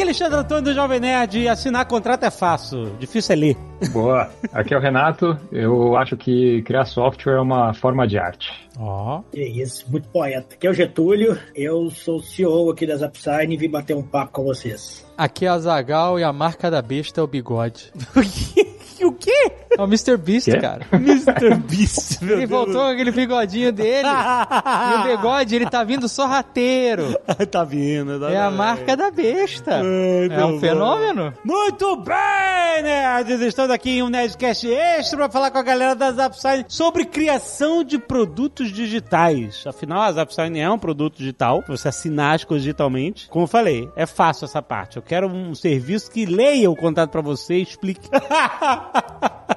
Aqui é Alexandre Antônio do Jovem Nerd. Assinar contrato é fácil, difícil é ler. Boa. Aqui é o Renato. Eu acho que criar software é uma forma de arte. Ó. Que isso, muito poeta. Aqui é o Getúlio, eu sou o CEO aqui das Upsign e vim bater um papo com vocês. Aqui é a Zagal e a marca da besta é o bigode. o quê? É o Mr. Beast, Quê? cara. Mr. Beast, meu Ele Deus. voltou com aquele bigodinho dele. e o bigode, ele tá vindo sorrateiro. tá vindo. Tá É a vindo. marca da besta. Muito É um bom. fenômeno. Muito bem, nerds! Estamos aqui em um Nerdcast Extra para falar com a galera da Zapsign sobre criação de produtos digitais. Afinal, a Zapsign é um produto digital, você assinar as coisas digitalmente. Como eu falei, é fácil essa parte. Eu quero um serviço que leia o contrato para você e explique.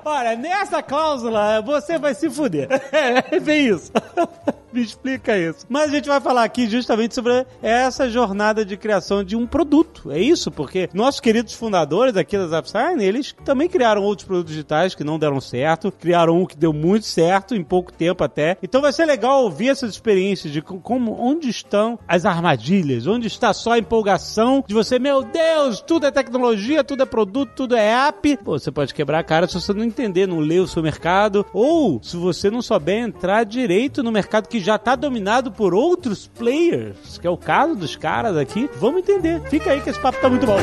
Olha, nessa cláusula você vai se fuder. É bem isso. Me explica isso. Mas a gente vai falar aqui justamente sobre essa jornada de criação de um produto. É isso, porque nossos queridos fundadores aqui da Zapsign, eles também criaram outros produtos digitais que não deram certo, criaram um que deu muito certo em pouco tempo até. Então vai ser legal ouvir essas experiências de co- como onde estão as armadilhas, onde está só a empolgação de você, meu Deus, tudo é tecnologia, tudo é produto, tudo é app. Pô, você pode quebrar a cara se você não entender, não ler o seu mercado, ou se você não souber entrar direito no mercado que já está dominado por outros players, que é o caso dos caras aqui. Vamos entender. Fica aí que esse papo tá muito bom.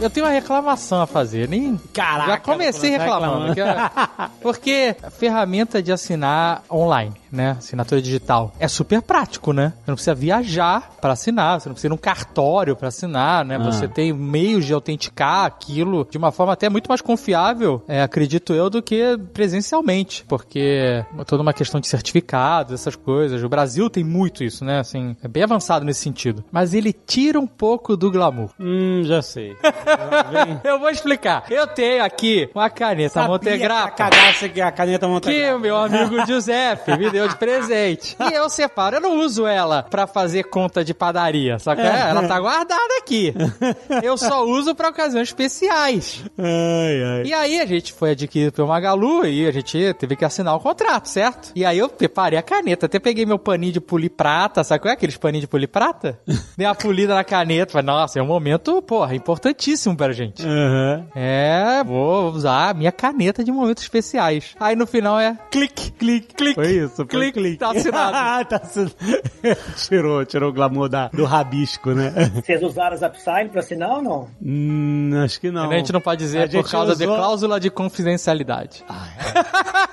Eu tenho uma reclamação a fazer. Nem... Caraca, Já comecei reclamando. reclamando. é- Porque ferramenta de assinar online, né? Assinatura digital. É super prático, né? Você não precisa viajar para assinar, você não precisa ir num cartório para assinar, né? Ah. Você tem meios de autenticar aquilo de uma forma até muito mais confiável, é, acredito eu, do que presencialmente. Porque é toda uma questão de certificados, essas coisas. O Brasil tem muito isso, né? Assim, é bem avançado nesse sentido. Mas ele tira um pouco do glamour. Hum, já sei. Eu vou explicar. Eu tenho aqui uma caneta Sabia que a que a caneta Que Montegrappa. o meu amigo Giuseppe me deu de presente. E eu separo, eu não uso ela pra fazer conta de padaria, só que ela tá guardada aqui. Eu só uso pra ocasiões especiais. Ai, ai. E aí a gente foi adquirido pelo Magalu e a gente teve que assinar o contrato, certo? E aí eu preparei a caneta, até peguei meu paninho de polir prata, sabe qual é aqueles paninhos de polir prata? Dei uma polida na caneta, falei, nossa, é um momento, porra, importantíssimo pra gente. Aham. É, vou usar a minha caneta de momentos especiais. Aí no final é clique, clique, clique. Foi isso, clique, clique. tá assinado. Ah, tá assinado. tirou, tirou o glamour da, do rabisco, né? Vocês usaram as Upsign pra assinar ou não? Hum, acho que não. a gente não pode A dizer por gente causa de usou- cláusula de confidencialidade.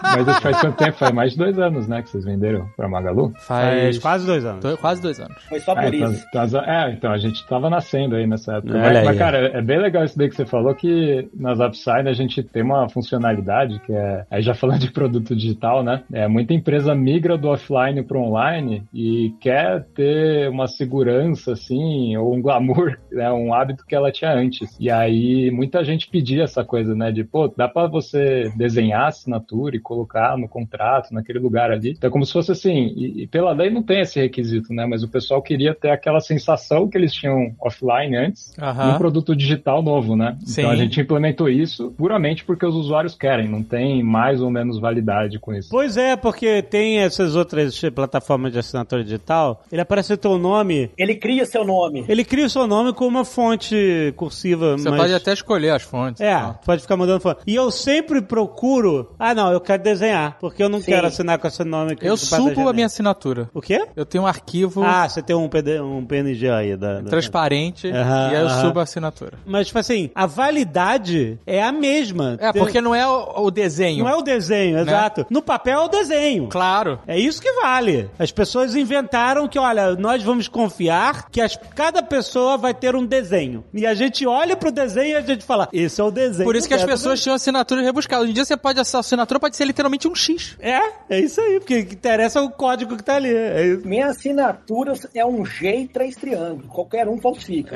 Mas isso faz quanto tempo? Faz mais de dois anos, né, que vocês venderam pra Magalu? Faz quase dois anos. do- quase dois anos. Foi só por É, isso. então, é, então a gente tava nascendo aí nessa época. Mas, aí. mas, cara, é bem legal isso daí que você falou, que nas Upside a gente tem uma funcionalidade que é, aí já falando de produto digital, né? É, muita empresa migra do offline para online e quer ter uma segurança, assim, ou um glamour, né? Um hábito que ela tinha antes. E aí muita gente pedia essa coisa, né? De, pô, dá para você desenhar a assinatura e colocar no contrato, naquele lugar ali. Então é como se fosse assim, e, e pela lei não tem esse requisito, né? Mas o pessoal queria ter aquela sensação que eles tinham offline antes, Aham. num produto digital novo, né? Sim. Então a gente implementou isso puramente porque os usuários querem, não tem mais ou menos validade com isso. Pois é, porque tem essas outras plataformas de assinatura digital, ele aparece o teu nome, Ele cria seu nome. ele cria o seu nome com uma fonte cursiva. Você mas... pode até escolher as fontes. É, Então. pode ficar mudando fonte. E eu sempre procuro. Ah, não, eu quero desenhar. Porque eu não Sim. quero assinar com esse nome aqui. Eu subo a minha assinatura. O quê? Eu tenho um arquivo Ah, você tem um, PD, um PNG aí da. da- transparente Aham, e aí eu subo a assinatura. Mas, tipo assim, a validade é a mesma. É, Tem- porque não é o, o desenho. Não é o desenho, exato. No papel é o desenho. Claro. É isso que vale. As pessoas inventaram que, olha, nós vamos confiar que as- cada pessoa vai ter um desenho. E a gente olha pro desenho e a gente fala, esse é o desenho. Por isso que as pessoas tinham assinaturas rebuscadas. Hoje em dia você pode, a assinatura pode ser literalmente um X. É, é isso aí, porque o que interessa é o código que tá ali. É isso. Minha assinatura é um G e três triângulos. Qualquer um falsifica.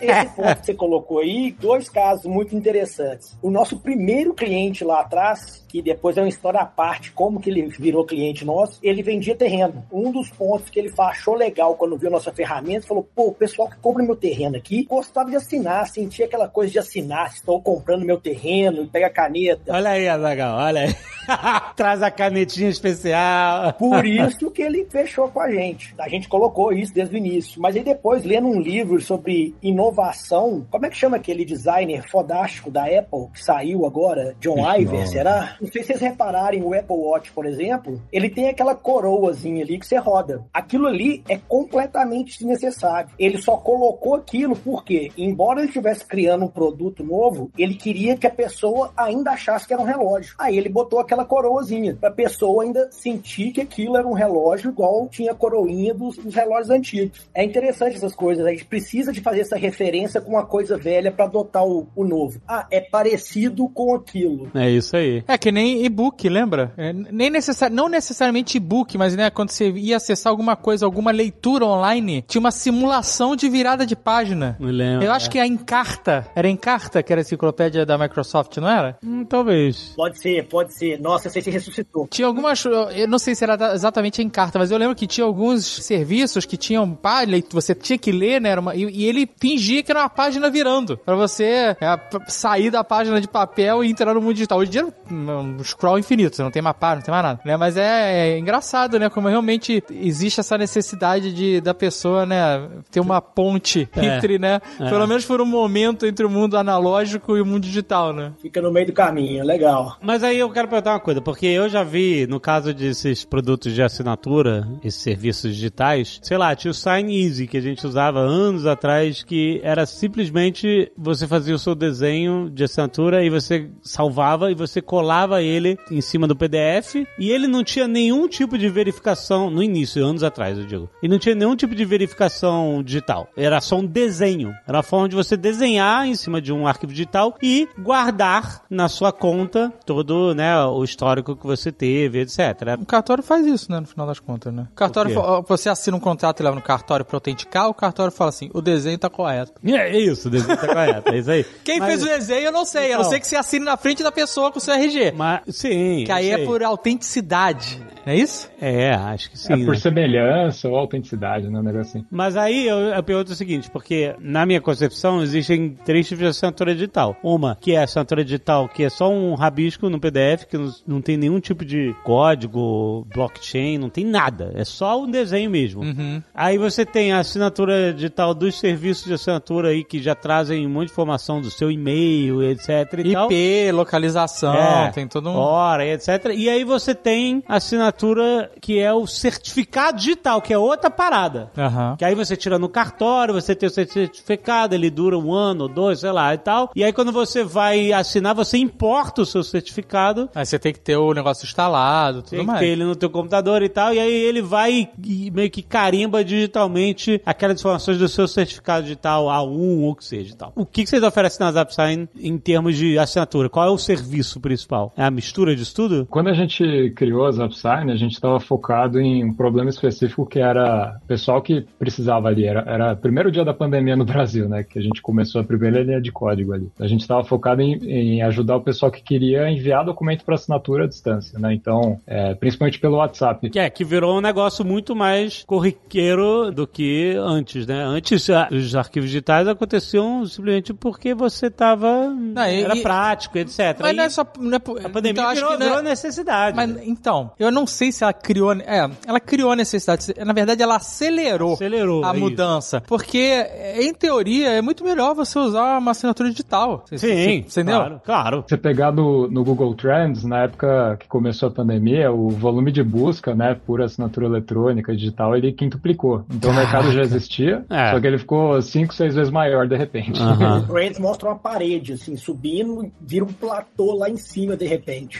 esse ponto que você colocou aí, dois casos muito interessantes. O nosso primeiro cliente lá atrás, que depois é uma história à parte, como que ele virou cliente nosso, ele vendia terreno. Um dos pontos que ele achou legal quando viu nossa ferramenta, falou, pô, o pessoal que compra meu terreno aqui gostava de assinar, sentia aquela coisa de assinar, estou comprando meu terreno, e pega a caneta. Olha aí, Azagal, olha aí. Traz a canetinha especial. Por isso que ele fechou com a gente. A gente colocou isso desde o início. Mas aí depois, lendo um livro sobre inovação, como é que chama aquele designer fodástico da Apple que saiu agora? John Iver, será? Não sei se vocês repararem, o Apple Watch, por exemplo, ele tem aquela coroazinha ali que você roda. Aquilo ali é completamente desnecessário. Ele só colocou aquilo porque, embora ele estivesse criando um produto novo, ele queria que a pessoa ainda achasse que era um relógio. Aí ele botou aquela coroazinha, pra pessoa ainda sentir que aquilo era um relógio igual tinha a coroinha dos, dos relógios antigos. É interessante essas coisas. A gente precisa de fazer essa referência com uma coisa velha para adotar o, o novo. Ah, é parecido com aquilo. É isso aí. É que nem e-book, lembra? É, nem necessari não necessariamente e-book, mas né, quando você ia acessar alguma coisa, alguma leitura online, tinha uma simulação de virada de página. Me lembro. Eu acho é. que a Encarta, era Encarta que era a enciclopédia da Microsoft, não era? Hum, talvez. Pode ser, pode ser. Nossa, você se ressuscitou. Tinha algumas, eu não sei se era exatamente a Encarta, mas eu lembro que tinha alguns serviços que tinham página, você tinha que ler, né, era uma- e, e ele fingia que era uma página virando, pra você é, sair da página de papel e entrar no mundo digital. Hoje em dia é um, scroll infinito, você não tem mais página, não tem mais nada, né, mas é, é engraçado, né, como realmente existe essa necessidade de, da pessoa, né, ter uma ponte É. entre, né, É. pelo menos por um momento entre o mundo analógico e o mundo digital, né. Fica no meio do caminho, legal. Mas aí eu quero perguntar uma coisa, porque eu já vi, no caso desses produtos de assinatura, esses serviços digitais, sei lá, tinha o Sign Easy, que a gente usava anos atrás, que era simplesmente você fazia o seu desenho de assinatura e você salvava e você colava ele em cima do PDF e ele não tinha nenhum tipo de verificação, no início, anos atrás, eu digo, e não tinha nenhum tipo de verificação digital. Era só um desenho. Era a forma de você desenhar em cima de um arquivo digital e guardar na sua conta todo, né, o histórico que você teve, etc. O cartório faz isso, né, no final das contas, né? O cartório, O você assina um contrato e leva no cartório pra autenticar, o cartório fala assim, o desenho tá correto. É isso, o desenho tá correto, é isso aí. Quem Mas- fez o desenho eu não sei, a não Então. ser que você assine na frente da pessoa com o seu RG. Mas, sim. que aí é por autenticidade, não é isso? É, acho que sim. É por né? semelhança ou autenticidade, né? Um negócio assim. Mas aí eu, eu pergunto o seguinte, porque na minha concepção existem três tipos de assinatura digital. Uma que é a assinatura digital, que é só um rabisco no PDF, que não, não tem nenhum tipo de código, blockchain, não tem nada. É só um desenho mesmo. Uhum. Aí você tem a assinatura digital dos serviços de assinatura aí que já trazem um monte de informação do seu e-mail, etc e tal. IP, localização, É, tem todo um... hora, etc. E aí você tem a assinatura que é o certificado digital, que é outra parada. Aham. Que aí você tira no cartório, você tem o seu certificado, ele dura um ano ou dois, sei lá e tal. E aí quando você vai assinar, você importa o seu certificado. Aí você tem que ter o negócio instalado, tudo Tem que mais. ter ele no teu computador e tal, e aí ele vai e meio que carimba digitalmente aquelas informações do seu certificado digital A1 ou o que seja e tal. O que que vocês oferecem na ZapSign em termos de assinatura? Qual é o serviço principal? É a mistura disso tudo? Quando a gente criou a Zapsign, a gente estava focado em um problema específico que era o pessoal que precisava ali. Era, era o primeiro dia da pandemia no Brasil, né? Que a gente começou a primeira linha de código ali. A gente estava focado em, em ajudar o pessoal que queria enviar documento para assinatura à distância, né? Então, é, principalmente pelo WhatsApp. Que é, que virou um negócio muito mais corriqueiro do que antes, né? Antes, a- os arquivos digitais aconteciam simplesmente porque você tava... e- era e- prático, etc. Mas E não é só... Não é, A pandemia então, virou, é- virou necessidade. Mas, então, eu não sei se ela criou. É, ela criou a necessidade. Na verdade, ela acelerou, Acelerou, a é isso. mudança. Porque, em teoria, é muito melhor você usar uma assinatura digital. Você- Sim, você- Entendeu? claro, claro. Você pegar no, no Google Trends, na época que começou a pandemia, o volume de busca, né, por assinatura eletrônica digital, ele quintuplicou. Então o mercado já existia, É. só que ele ficou cinco, seis vezes maior de repente. Aham. O Trends mostra uma parede, assim, subindo, vira um platô lá em cima, de repente.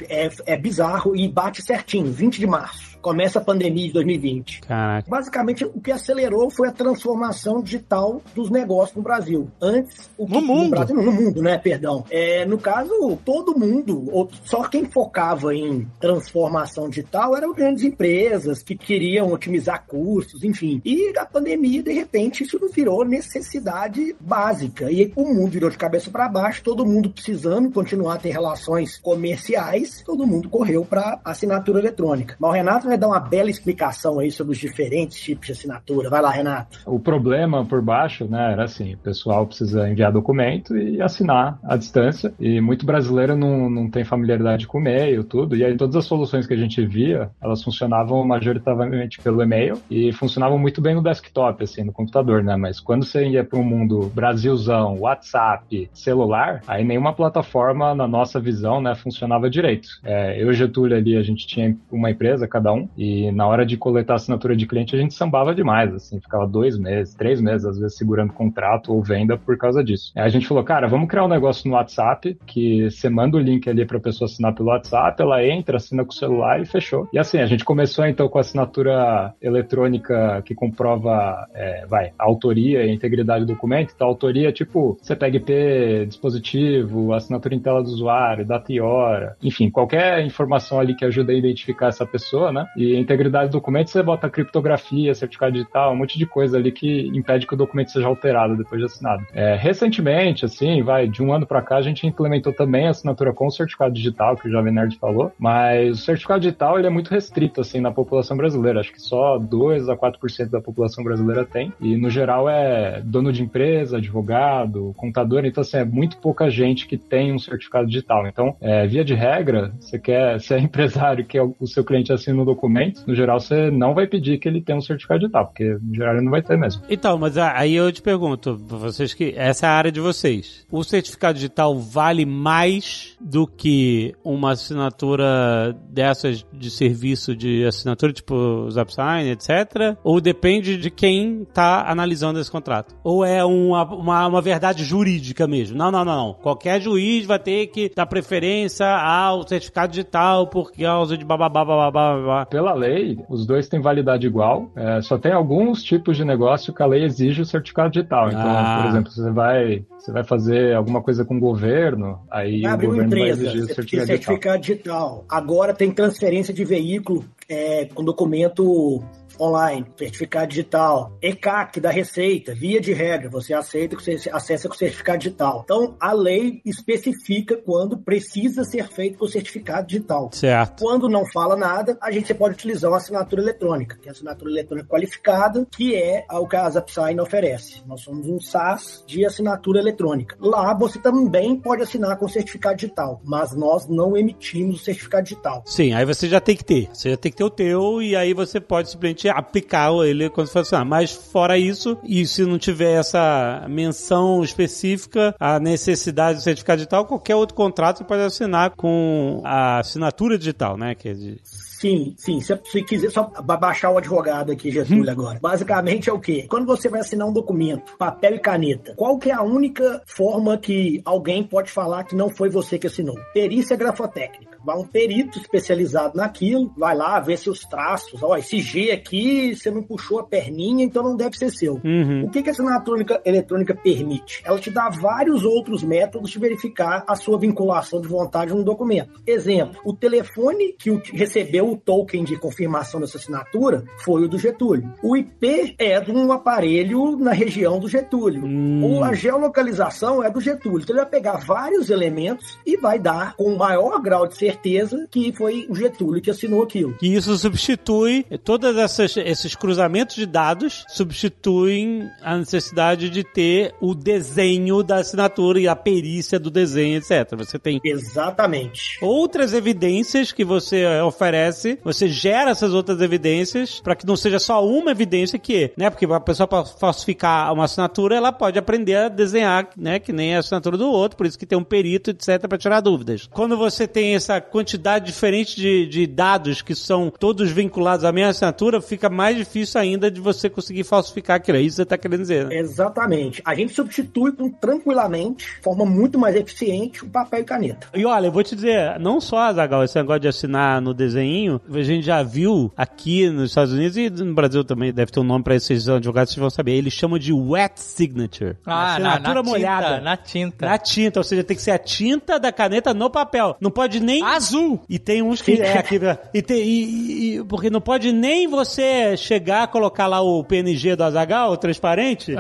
É, é bizarro e bate certinho. 20 de março começa a pandemia de 2020. Caraca. Basicamente, o que acelerou foi a transformação digital dos negócios no Brasil. Antes, o que, No mundo. Brasil, não, no mundo, né? Perdão. É, no caso, todo mundo, ou só quem focava em transformação digital eram grandes empresas que queriam otimizar custos, enfim. E a pandemia, de repente, isso não virou necessidade básica. E o mundo virou de cabeça para baixo, todo mundo precisando continuar a ter relações comerciais, todo mundo correu para assinatura eletrônica. Mas o Renato dar uma bela explicação aí sobre os diferentes tipos de assinatura. Vai lá, Renato. O problema por baixo, né, era assim, o pessoal precisa enviar documento e assinar à distância, e muito brasileiro não, não tem familiaridade com e-mail, tudo, e aí todas as soluções que a gente via, elas funcionavam majoritariamente pelo e-mail, e funcionavam muito bem no desktop, assim, no computador, né, mas quando você ia para um mundo Brasilzão, WhatsApp, celular, aí nenhuma plataforma, na nossa visão, né, funcionava direito. É, eu e Getúlio ali, a gente tinha uma empresa, cada um, e na hora de coletar a assinatura de cliente, a gente sambava demais, assim, ficava dois meses, três meses, às vezes, segurando contrato ou venda por causa disso. Aí a gente falou, cara, vamos criar um negócio no WhatsApp, que você manda o link ali pra pessoa assinar pelo WhatsApp, ela entra, assina com o celular e fechou. E assim, a gente começou então com a assinatura eletrônica que comprova, é, vai, a autoria e a integridade do documento. Então, a autoria, tipo, CPGP, dispositivo, assinatura em tela do usuário, data e hora, enfim, qualquer informação ali que ajude a identificar essa pessoa, né? E integridade do documento, você bota criptografia, certificado digital, um monte de coisa ali que impede que o documento seja alterado depois de assinado. É, recentemente, assim, vai, de um ano para cá, a gente implementou também a assinatura com certificado digital, que o Jovem Nerd falou, mas o certificado digital, ele é muito restrito, assim, na população brasileira. Acho que só 2 a 4% da população brasileira tem, e no geral é dono de empresa, advogado, contador, então, assim, é muito pouca gente que tem um certificado digital. Então, é, via de regra, você quer, se é empresário que o seu cliente assina um documento, no geral você não vai pedir que ele tenha um certificado digital, porque no geral ele não vai ter mesmo. Então, mas aí eu te pergunto, vocês que essa é a área de vocês. O certificado digital vale mais do que uma assinatura dessas de serviço de assinatura, tipo ZapSign, etc? Ou depende de quem está analisando esse contrato? Ou é uma, uma, uma verdade jurídica mesmo? Não, não, não. Qualquer juiz vai ter que dar preferência ao certificado digital por causa de bababá, bababá, babá. Pela lei, os dois têm validade igual, é, só tem alguns tipos de negócio que a lei exige o certificado digital. Então, Ah. por exemplo, você vai, você vai fazer alguma coisa com o governo, aí Vai o abrir uma governo vai empresa, exigir o você certificado precisa digital. certificado digital. Agora tem transferência de veículo é, com documento online, certificado digital. ECAC da Receita, via de regra, você aceita que você acessa com certificado digital. Então, a lei especifica quando precisa ser feito com certificado digital. Certo. Quando não fala nada, a gente pode utilizar uma assinatura eletrônica, que é a assinatura eletrônica qualificada, que é o que a ZapSign oferece. Nós somos um SaaS de assinatura eletrônica. Lá você também pode assinar com certificado digital, mas nós não emitimos o certificado digital. Sim, aí você já tem que ter. Você já tem que ter o teu e aí você pode simplesmente aplicar ele quando for assinar. Mas fora isso, e se não tiver essa menção específica, a necessidade do certificado digital, qualquer outro contrato você pode assinar com a assinatura digital, né? Que é de... Sim, sim. Se, se quiser, só ba- baixar o advogado aqui, Getúlio, agora. Basicamente é o quê? Quando você vai assinar um documento, papel e caneta, qual que é a única forma que alguém pode falar que não foi você que assinou? Perícia grafotécnica. Vai um perito especializado naquilo, vai lá ver seus traços. Ó, esse G aqui, você não puxou a perninha, então não deve ser seu. Uhum. O que, que a assinatura eletrônica permite? Ela te dá vários outros métodos de verificar a sua vinculação de vontade num documento. Exemplo, o telefone que recebeu o token de confirmação dessa assinatura foi o do Getúlio. O IP é de um aparelho na região do Getúlio. Hum. Ou a geolocalização é do Getúlio. Então ele vai pegar vários elementos e vai dar com o maior grau de certeza que foi o Getúlio que assinou aquilo. Que isso substitui todos esses cruzamentos de dados substituem a necessidade de ter o desenho da assinatura e a perícia do desenho, etc. Você tem Exatamente. outras evidências que você eh, oferece, você gera essas outras evidências para que não seja só uma evidência que, né, porque a pessoa para falsificar uma assinatura, ela pode aprender a desenhar, né, que nem a assinatura do outro, por isso que tem um perito, etc, para tirar dúvidas. Quando você tem essa quantidade diferente de, de dados que são todos vinculados à mesma assinatura, fica mais difícil ainda de você conseguir falsificar aquilo. É isso que você tá querendo dizer, né? Exatamente. A gente substitui com tranquilamente, de forma muito mais eficiente, o papel e caneta. E olha, eu vou te dizer, não só, Zagal, esse negócio de assinar no desenho, a gente já viu aqui nos Estados Unidos e no Brasil também deve ter um nome para esses advogados, vocês vão saber. Eles chamam de wet signature. Ah, na, assinatura na molhada. tinta, na tinta. Na tinta, ou seja, tem que ser a tinta da caneta no papel. Não pode nem. Azul! E tem uns que. É, aqui, e tem, e- e- porque não pode nem você chegar, colocar lá o PNG do Azagal, transparente,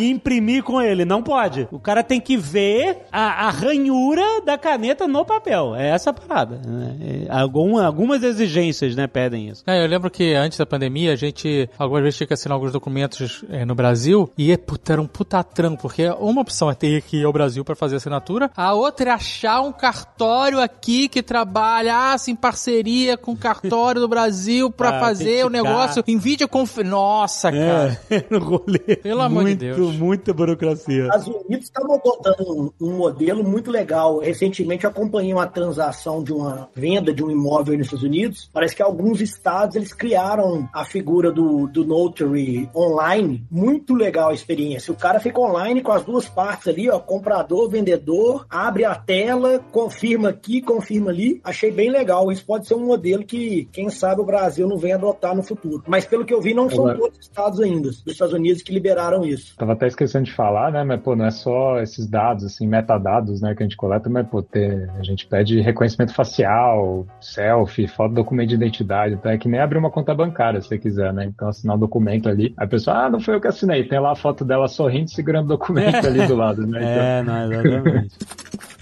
e imprimir com ele. Não pode. O cara tem que ver a, a ranhura da caneta no papel. É essa a parada. né? É, algum- algumas exigências, né, pedem isso. É, eu lembro que antes da pandemia, a gente algumas vezes tinha que assinar alguns documentos eh, no Brasil e puta, era um puta trampo, porque uma opção é ter que ir ao Brasil pra fazer a assinatura, a outra é achar um cartório aqui que trabalhasse em parceria com o cartório do Brasil pra Pra fazer o negócio em videoconferência. Nossa, cara. É, no rolê. Pelo amor de muito, Deus. Muita burocracia. Os Estados Unidos estavam adotando um, um modelo muito legal. Recentemente eu acompanhei uma transação de uma venda de um imóvel nos Estados Unidos. Parece que alguns estados eles criaram a figura do, do notary online. Muito legal a experiência. O cara fica online com as duas partes ali, ó, comprador, vendedor, abre a tela, confirma aqui, confirma ali. Achei bem legal. Isso pode ser um modelo que, quem sabe, o Brasil não vem adotar no futuro. Mas pelo que eu vi, não são Agora- todos os estados ainda, dos Estados Unidos, que liberaram isso. Tava até esquecendo de falar, né? Mas, pô, não é só esses dados, assim, metadados, né, que a gente coleta, mas, pô, ter, a gente pede reconhecimento facial, selfie, foto, documento de identidade. Então é que nem abrir uma conta bancária, se você quiser, né? Então assinar um documento ali. A pessoa, ah, não foi eu que assinei. Tem lá a foto dela sorrindo, segurando o documento ali do lado, né? Então, É, não, exatamente.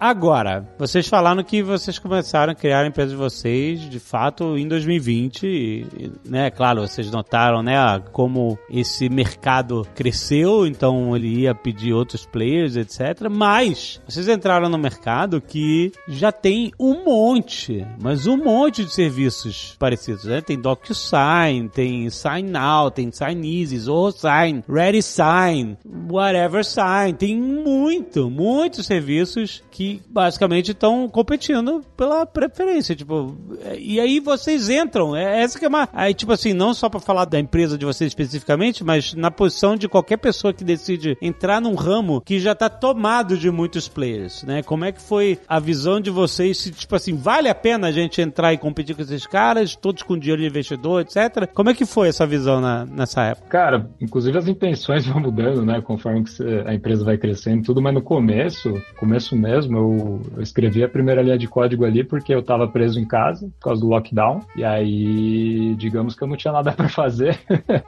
Agora, vocês falaram que vocês começaram a criar a empresa de vocês, de fato, em 2020, e, e, né? Claro, vocês notaram, né, como esse mercado cresceu, então ele ia pedir outros players, etc. Mas vocês entraram no mercado que já tem um monte, mas um monte de serviços parecidos, né? Tem DocuSign, tem Sign Now, tem Sign Easy, Zoho Sign, Ready Sign, Whatever Sign, tem muito, muitos serviços que basicamente estão competindo pela preferência, tipo, e aí vocês entram, é essa que é uma, aí tipo assim, não só para falar da empresa de vocês especificamente, mas na posição de qualquer pessoa que decide entrar num ramo que já tá tomado de muitos players, né? Como é que foi a visão de vocês, se tipo assim, vale a pena a gente entrar e competir com esses caras, todos com dinheiro de investidor, etc. Como é que foi essa visão na, nessa época? Cara, inclusive as intenções vão mudando, né? Conforme a empresa vai crescendo tudo, mas no começo, começo mesmo, eu, escrevi a primeira linha de código ali porque eu tava preso em casa por causa do lockdown. E aí, digamos que eu não tinha nada pra fazer.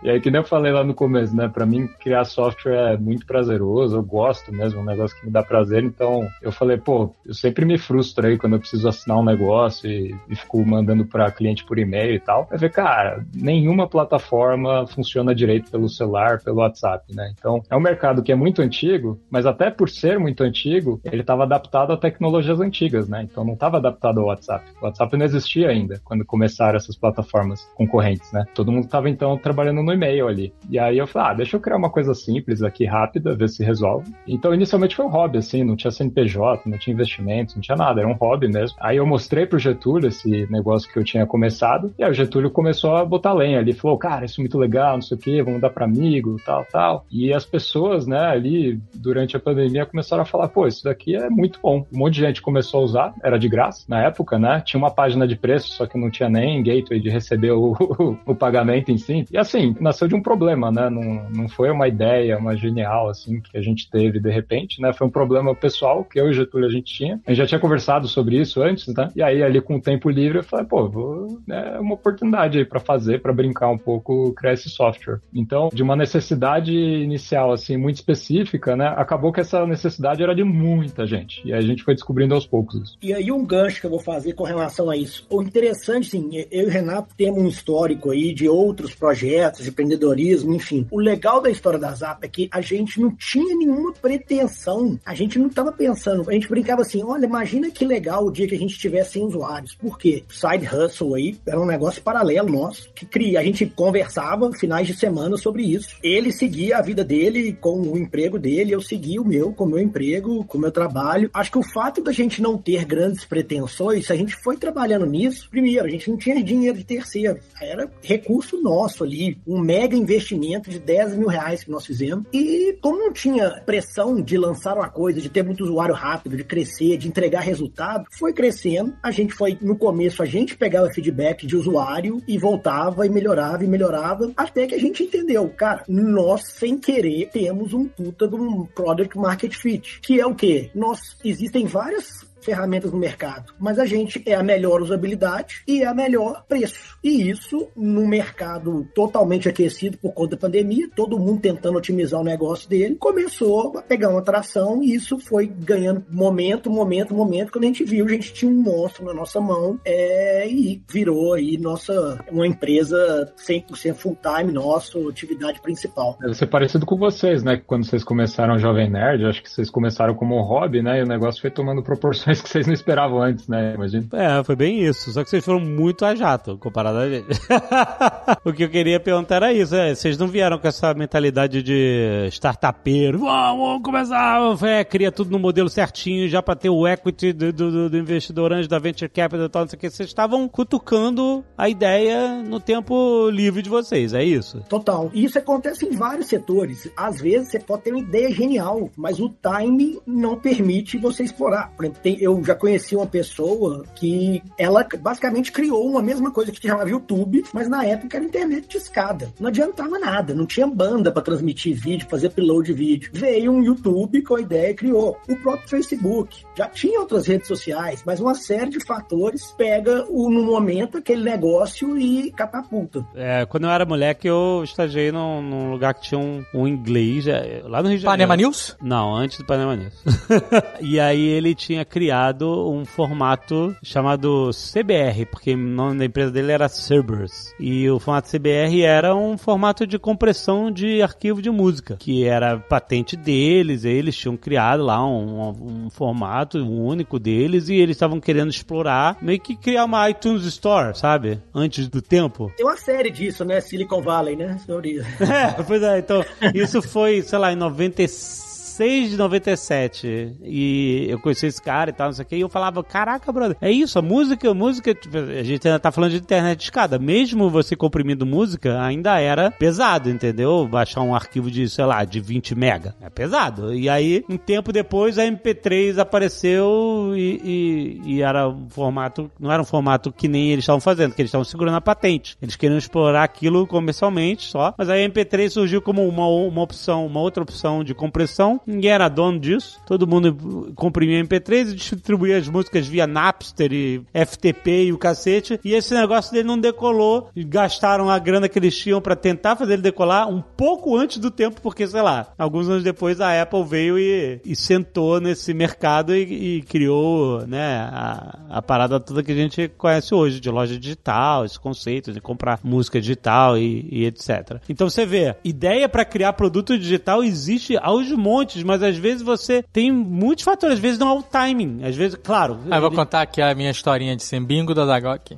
e aí, que nem eu falei lá no começo, né? Pra mim, criar software é muito prazeroso, eu gosto mesmo, é um negócio que me dá prazer. Então, eu falei, pô, eu sempre me frustro aí quando eu preciso assinar um negócio e, e fico mandando pra cliente por e-mail e tal. Eu falei, cara, nenhuma plataforma funciona direito pelo celular, pelo WhatsApp, né? Então, é um mercado que é muito antigo, mas até por ser muito antigo, ele estava adaptado a tecnologias antigas, né? Então, não estava adaptado ao WhatsApp. O WhatsApp não existia ainda quando começaram essas plataformas concorrentes, né? Todo mundo estava, então, trabalhando no e-mail ali. E aí eu falei, ah, deixa eu criar uma coisa simples aqui, rápida, ver se resolve. Então, inicialmente foi um hobby, assim, não tinha CNPJ, não tinha investimentos, não tinha nada, era um hobby mesmo. Aí eu mostrei pro Getúlio esse negócio que eu tinha começado, e aí o Getúlio começou a botar lenha ali, falou, cara, isso é muito legal, não sei o quê, vamos dar para amigo, tal, tal. E as pessoas, né, ali, durante a pandemia, começaram a falar, pô, isso daqui é muito bom. Um monte de gente começou a usar, era de graça na época, né? Tinha uma página de preço, só que não tinha nem gateway de receber o, o pagamento em si. E assim, nasceu de um problema, né? Não, não foi uma ideia, uma genial, assim, que a gente teve de repente, né? Foi um problema pessoal que eu e o Getúlio a gente tinha. A gente já tinha conversado sobre isso antes, né? E aí, ali com o tempo livre, eu falei, pô, vou, é uma oportunidade aí pra fazer, pra brincar um pouco, criar esse software. Então, de uma necessidade inicial, assim, muito específica, né? Acabou que essa necessidade era de muita gente. E aí a gente foi descobrindo aos poucos. E aí um gancho que eu vou fazer com relação a isso. O interessante, sim, eu e o Renato temos um histórico aí de outros projetos, de empreendedorismo, enfim. O legal da história da Zap é que a gente não tinha nenhuma pretensão. A gente não estava pensando. A gente brincava assim, olha, imagina que legal o dia que a gente tivesse 100 usuários. Por quê? Side Hustle aí era um negócio paralelo nosso, que cria. A gente conversava finais de semana sobre isso. Ele seguia a vida dele com o emprego dele, eu seguia o meu, com o meu emprego, com o meu trabalho. Acho acho que o fato da gente não ter grandes pretensões, a gente foi trabalhando nisso, primeiro, a gente não tinha dinheiro de terceiro, era recurso nosso ali, um mega investimento de 10 mil reais que nós fizemos. E como não tinha pressão de lançar uma coisa, de ter muito usuário rápido, de crescer, de entregar resultado, foi crescendo. A gente foi, no começo, a gente pegava feedback de usuário e voltava e melhorava e melhorava, até que a gente entendeu, cara, nós sem querer temos um puta de um product market fit, que é o quê? Nós existem várias ferramentas no mercado, mas a gente é a melhor usabilidade e é a melhor preço. E isso, no mercado totalmente aquecido por conta da pandemia, todo mundo tentando otimizar o negócio dele, começou a pegar uma tração e isso foi ganhando momento, momento, momento. Quando a gente viu, a gente tinha um monstro na nossa mão é, e virou aí nossa, uma empresa 100% full time, nossa atividade principal. Deve ser parecido com vocês, né? Quando vocês começaram Jovem Nerd, acho que vocês começaram como hobby, né? E o negócio foi tomando proporções que vocês não esperavam antes, né? Imagina. É, foi bem isso. Só que vocês foram muito a jato comparado a gente. o que eu queria perguntar era isso. É, vocês não vieram com essa mentalidade de startupeiro. Vamos começar. É, cria tudo no modelo certinho já pra ter o equity do, do, do investidor anjo da Venture Capital e tal, não sei o que. Vocês estavam cutucando a ideia no tempo livre de vocês, é isso? Total. E isso acontece em vários setores. Às vezes você pode ter uma ideia genial, mas o time não permite você explorar. Por exemplo, tem, eu já conheci uma pessoa que ela basicamente criou uma mesma coisa que chamava YouTube, mas na época era internet de escada. Não adiantava nada, não tinha banda para transmitir vídeo, fazer upload de vídeo. Veio um YouTube com a ideia e criou. O próprio Facebook. Já tinha outras redes sociais, mas uma série de fatores pega o, no momento aquele negócio e catapulta. É, quando eu era moleque, eu estagiei num, num lugar que tinha um, um inglês, é, lá no Rio de Janeiro. Panema News? Não, antes do Panema News. e aí ele tinha criado um formato chamado CBR, porque o nome da empresa dele era Cerberus. E o formato CBR era um formato de compressão de arquivo de música, que era patente deles, eles tinham criado lá um, um formato único deles e eles estavam querendo explorar, meio que criar uma iTunes Store, sabe? Antes do tempo. Tem uma série disso, né? Silicon Valley, né? Sobre... é, pois é, então, isso foi, sei lá, em 96 6 de 97 e eu conheci esse cara e tal, não sei o que, e eu falava, caraca, brother, é isso, a música, a música, tipo, a gente ainda tá falando de internet de escada, mesmo você comprimindo música, ainda era pesado, entendeu? Baixar um arquivo de, sei lá, de 20 mega, é pesado. E aí, um tempo depois, a MP3 apareceu e, e, e era um formato, não era um formato que nem eles estavam fazendo, que eles estavam segurando a patente. Eles queriam explorar aquilo comercialmente só, mas aí a MP3 surgiu como uma, uma opção, uma outra opção de compressão ninguém era dono disso. Todo mundo comprimia MP3 e distribuía as músicas via Napster e FTP e o cacete. E esse negócio dele não decolou. Gastaram a grana que eles tinham para tentar fazer ele decolar um pouco antes do tempo, porque, sei lá, alguns anos depois a Apple veio e, e sentou nesse mercado e, e criou, né, a, a, parada toda que a gente conhece hoje, de loja digital, esse conceito de comprar música digital e, e etc. Então você vê, ideia para criar produto digital existe aos montes mas às vezes você tem muitos fatores, às vezes não há o timing, às vezes, claro. Ah, eu vou contar aqui a minha historinha de ser bingo da Zagok.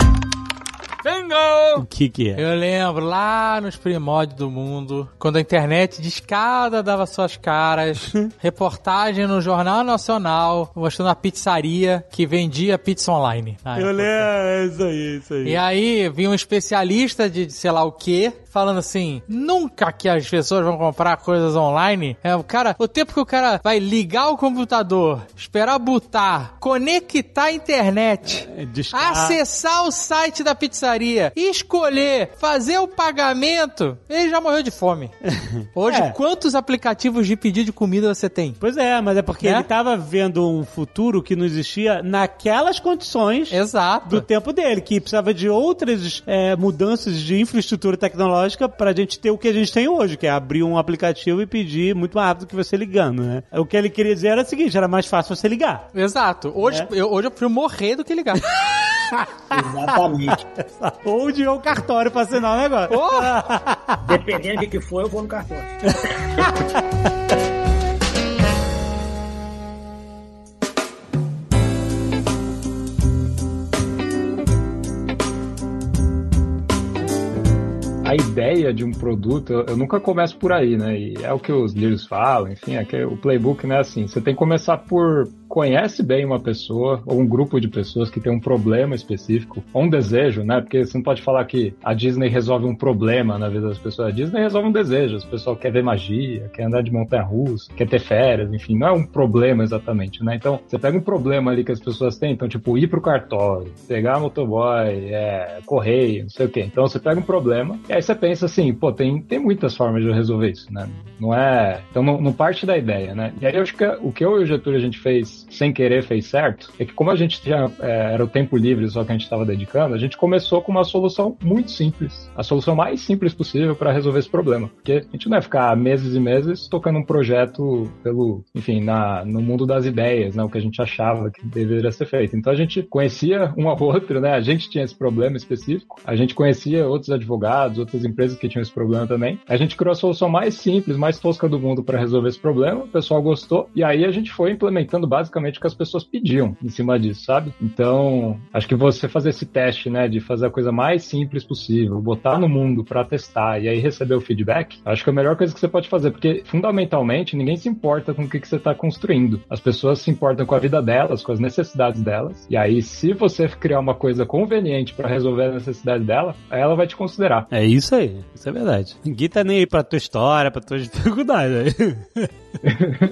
Bingo! O que que é? Eu lembro lá nos primórdios do mundo, quando a internet de escada dava suas caras, reportagem no Jornal Nacional mostrando a pizzaria que vendia pizza online. Eu lembro, é isso aí, isso aí. E aí vinha um especialista de sei lá o que, falando assim: nunca que as pessoas vão comprar coisas online. É, o cara, o tempo que o cara vai ligar o computador, esperar botar, conectar a internet, é, acessar o site da pizzaria, escolher, fazer o pagamento, ele já morreu de fome. Hoje, é. quantos aplicativos de pedido de comida você tem? Pois é, mas é porque né? ele tava vendo um futuro que não existia naquelas condições Exato. do tempo dele, que precisava de outras é, mudanças de infraestrutura tecnológica tecnológica pra gente ter o que a gente tem hoje, que é abrir um aplicativo e pedir muito mais rápido que você ligando, né? O que ele queria dizer era o seguinte, era mais fácil você ligar. Exato. Hoje, é. eu, hoje eu prefiro morrer do que ligar. Exatamente. Ou de ir ao cartório pra assinar o negócio. Oh! Dependendo do que for, eu vou no cartório. Ideia de um produto, eu, eu, nunca começo por aí, né? E é o que os livros falam, enfim, é que o playbook, né, assim, você tem que começar por conhece bem uma pessoa ou um grupo de pessoas que tem um problema específico, ou um desejo, né? Porque você não pode falar que a Disney resolve um problema na vida das pessoas. A Disney resolve um desejo. As pessoas querem ver magia, quer andar de montanha-russa, quer ter férias, enfim, não é um problema exatamente, né? Então, você pega um problema ali que as pessoas têm, então, tipo, ir pro cartório, pegar motoboy, é, correio, não sei o quê. Então, você pega um problema e aí você pensa assim, pô, tem, tem muitas formas de resolver isso, né? Não é... Então, não, não parte da ideia, né? E aí, eu acho que o que eu e o Getúlio a gente fez sem querer, fez certo, é que como a gente tinha, é, era o tempo livre só que a gente estava dedicando, a gente começou com uma solução muito simples. A solução mais simples possível para resolver esse problema. Porque a gente não ia ficar meses e meses tocando um projeto pelo, enfim, na, no mundo das ideias, né? O que a gente achava que deveria ser feito. Então a gente conhecia um ao outro, né? A gente tinha esse problema específico, a gente conhecia outros advogados, outras empresas que tinham esse problema também. A gente criou a solução mais simples, mais tosca do mundo para resolver esse problema, o pessoal gostou, e aí a gente foi implementando basicamente o que as pessoas pediam em cima disso, sabe? Então, acho que você fazer esse teste, né, de fazer a coisa mais simples possível, botar no mundo para testar e aí receber o feedback, acho que é a melhor coisa que você pode fazer, porque fundamentalmente ninguém se importa com o que, que você está construindo. As pessoas se importam com a vida delas, com as necessidades delas, e aí se você criar uma coisa conveniente para resolver a necessidade dela, ela vai te considerar. É isso aí, isso é verdade. Ninguém tá nem aí pra tua história, pra tuas dificuldades.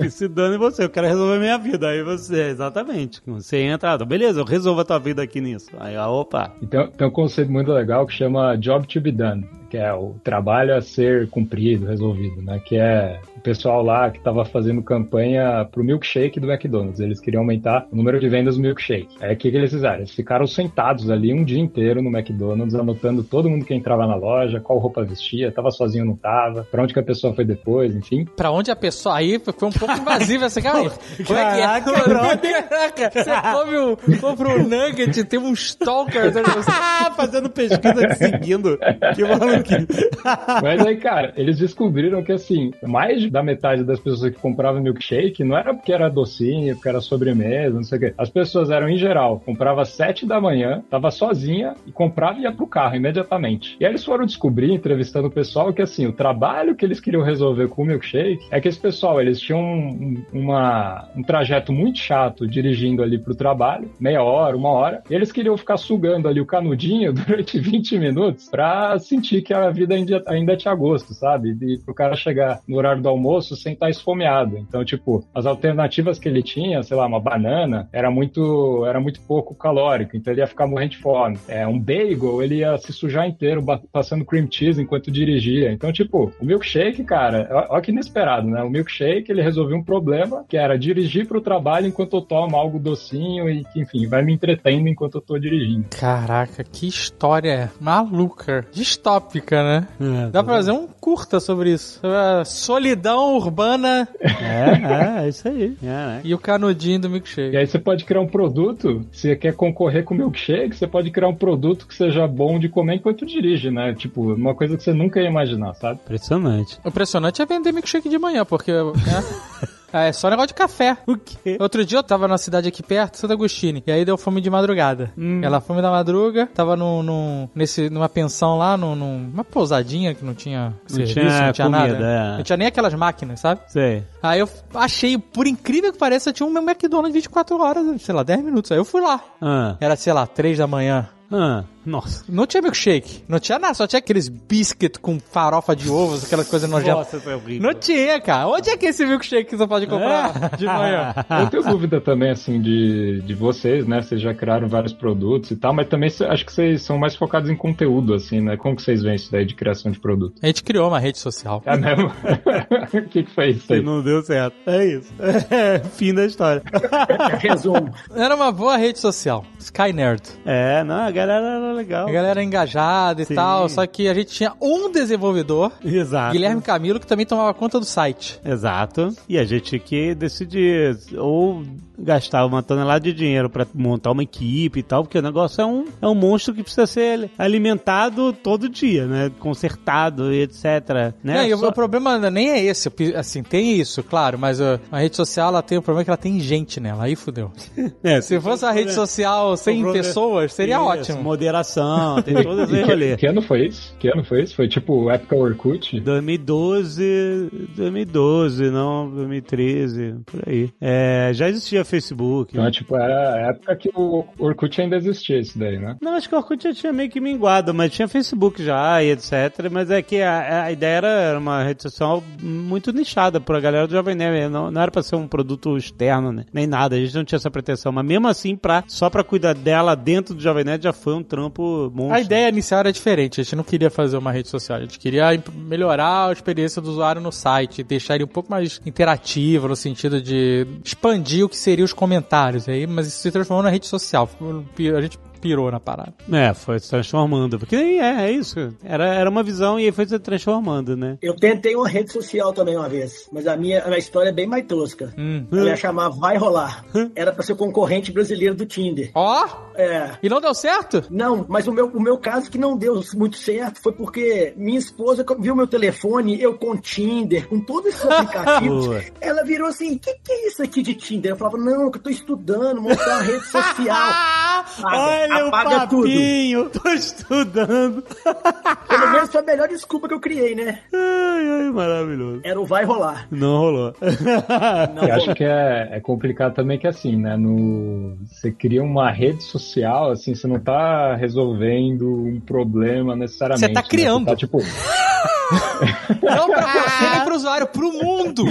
Aí. se dane você, eu quero resolver minha vida. Aí você, exatamente. Você entra, beleza, eu resolvo a tua vida aqui nisso. Aí, opa. Então, tem um conceito muito legal que chama Job to be done, que é o trabalho a ser cumprido, resolvido, né? Que é o pessoal lá que estava fazendo campanha pro milkshake do McDonald's. Eles queriam aumentar o número de vendas do milkshake. Aí o que, que eles fizeram? Eles ficaram sentados ali um dia inteiro no McDonald's, anotando todo mundo que entrava na loja, qual roupa vestia, tava sozinho ou não tava, pra onde que a pessoa foi depois, enfim. Pra onde a pessoa. Aí foi um pouco invasivo essa cara. Caraca, brother. Caraca, você come o, compra um nugget, tem um stalker. Fazendo pesquisa te seguindo. Que Mas aí, cara, eles descobriram que assim, mais da metade das pessoas que compravam milkshake não era porque era docinho, porque era sobremesa, não sei o quê. As pessoas eram, em geral, comprava às sete da manhã, tava sozinha e comprava e ia pro carro imediatamente. E aí eles foram descobrir, entrevistando o pessoal, que assim, o trabalho que eles queriam resolver com o milkshake é que esse pessoal, eles tinham um, uma, um trajeto muito chato dirigindo ali pro trabalho, meia hora, uma hora, e eles queriam ficar sugando ali o canudinho durante 20 minutos pra sentir que a vida ainda, ainda tinha gosto, sabe? E pro cara chegar no horário do almoço sem estar esfomeado. Então, tipo, as alternativas que ele tinha, sei lá, uma banana, era muito, era muito pouco calórico, então ele ia ficar morrendo de fome. É, um bagel, ele ia se sujar inteiro passando cream cheese enquanto dirigia. Então, tipo, o milkshake, cara, olha que inesperado, né? O milkshake, ele resolveu um problema que era dirigir pro trabalho enquanto eu tomo algo docinho e que, enfim, vai me entretendo enquanto eu tô dirigindo. Caraca, que história maluca, distópica, né? É, Dá pra fazer um curta sobre isso. A solidão urbana É, é, é isso aí. É, né? e o canudinho do E milkshake. aí você pode criar um produto, se você quer concorrer com o milkshake, você pode criar um produto que seja bom de comer enquanto dirige, né? Tipo, uma coisa que você nunca ia imaginar, sabe? Impressionante. O impressionante é vender milkshake de manhã, porque né, é só negócio de café. O quê? Outro dia eu tava na cidade aqui perto, Santa Agostinho, e aí deu fome de madrugada. Hum. Ela fome da madruga, tava no, nesse, numa pensão lá, num, numa pousadinha que não tinha serviço, tinha não tinha comida, nada. é. Não tinha nem aquelas máquinas, sabe? Sei. Aí eu achei, por incrível que pareça, tinha um McDonald's 24 horas, sei lá, 10 minutos. Aí eu fui lá. Ah, Era, sei lá, 3 da manhã. ah, nossa. Não tinha milkshake, não tinha nada, só tinha aqueles biscuit com farofa de ovos, aquela coisa nojenta. Nossa, foi horrível. Não tinha, cara. Onde é que é esse milkshake que você pode comprar de manhã? Eu tenho dúvida também, assim, de, de vocês, né? Vocês já criaram vários produtos e tal, mas também acho que vocês são mais focados em conteúdo, assim, né? Como que vocês veem isso daí de criação de produto? A gente criou uma rede social. É mesmo? O que, que foi isso aí? não deu certo. É isso. É, fim da história. Resumo. Era uma boa rede social. Sky Nerd. É, não, a galera era legal. A galera engajada e Sim. tal, só que a gente tinha um desenvolvedor, Exato. Guilherme Camilo, que também tomava conta do site. Exato. E a gente que decidir ou gastar uma tonelada de dinheiro pra montar uma equipe e tal, porque o negócio é um, é um monstro que precisa ser alimentado todo dia, né? Consertado e etc. Né? Não, e o- Só- o problema nem é esse, assim, tem isso, claro, mas uh, a rede social ela tem o problema que ela tem gente nela, aí fudeu. É, Se fosse a rede social sem problema- pessoas, seria Isso, ótimo. Revelação, tem todo esse E rolê. que, que ano foi isso? Que ano foi isso? Foi tipo época Orkut? 2012, 2012, não, 2013, por aí. É, já existia Facebook. Então, tipo, era a época que o Orkut ainda existia isso daí, né? Não, acho que o Orkut já tinha meio que minguado, mas tinha Facebook já e etc. Mas é que a, a ideia era uma rede social muito nichada pra galera do Jovem Nerd. Não, não era pra ser um produto externo, né? Nem nada. A gente não tinha essa pretensão. Mas mesmo assim, pra, só pra cuidar dela dentro do Jovem Nerd já foi um trampo monstro. A ideia inicial era diferente. A gente não queria fazer uma rede social. A gente queria melhorar a experiência do usuário no site, deixar ele um pouco mais interativo, no sentido de expandir o que seriam os comentários. Aí, mas isso se transformou na rede social. A gente pirou na parada. É, foi se transformando. Porque é, é isso. Era, era uma visão e foi se transformando, né? Eu tentei uma rede social também uma vez, mas a minha, a minha história é bem mais tosca. Hum. Ela ia chamar Vai Rolar. Era pra ser concorrente brasileiro do Tinder. Ó! É. E não deu certo? Não, mas o meu, o meu caso que não deu muito certo foi porque minha esposa viu meu telefone, eu com Tinder, com todos esses aplicativos. Ela virou assim: o que, que é isso aqui de Tinder? Eu falava: não, que eu tô estudando, montar uma rede social. Apaga, Olha apaga o papinho, tô estudando. Pelo menos foi a melhor desculpa que eu criei, né? Ai, ai, maravilhoso. Era o vai rolar. Não rolou. Não Eu acho que é, é complicado também que assim, né? No, você cria uma rede social, assim, você não tá resolvendo um problema necessariamente. Você tá né? criando. tá, tipo, Não pra você nem pro usuário, pro mundo!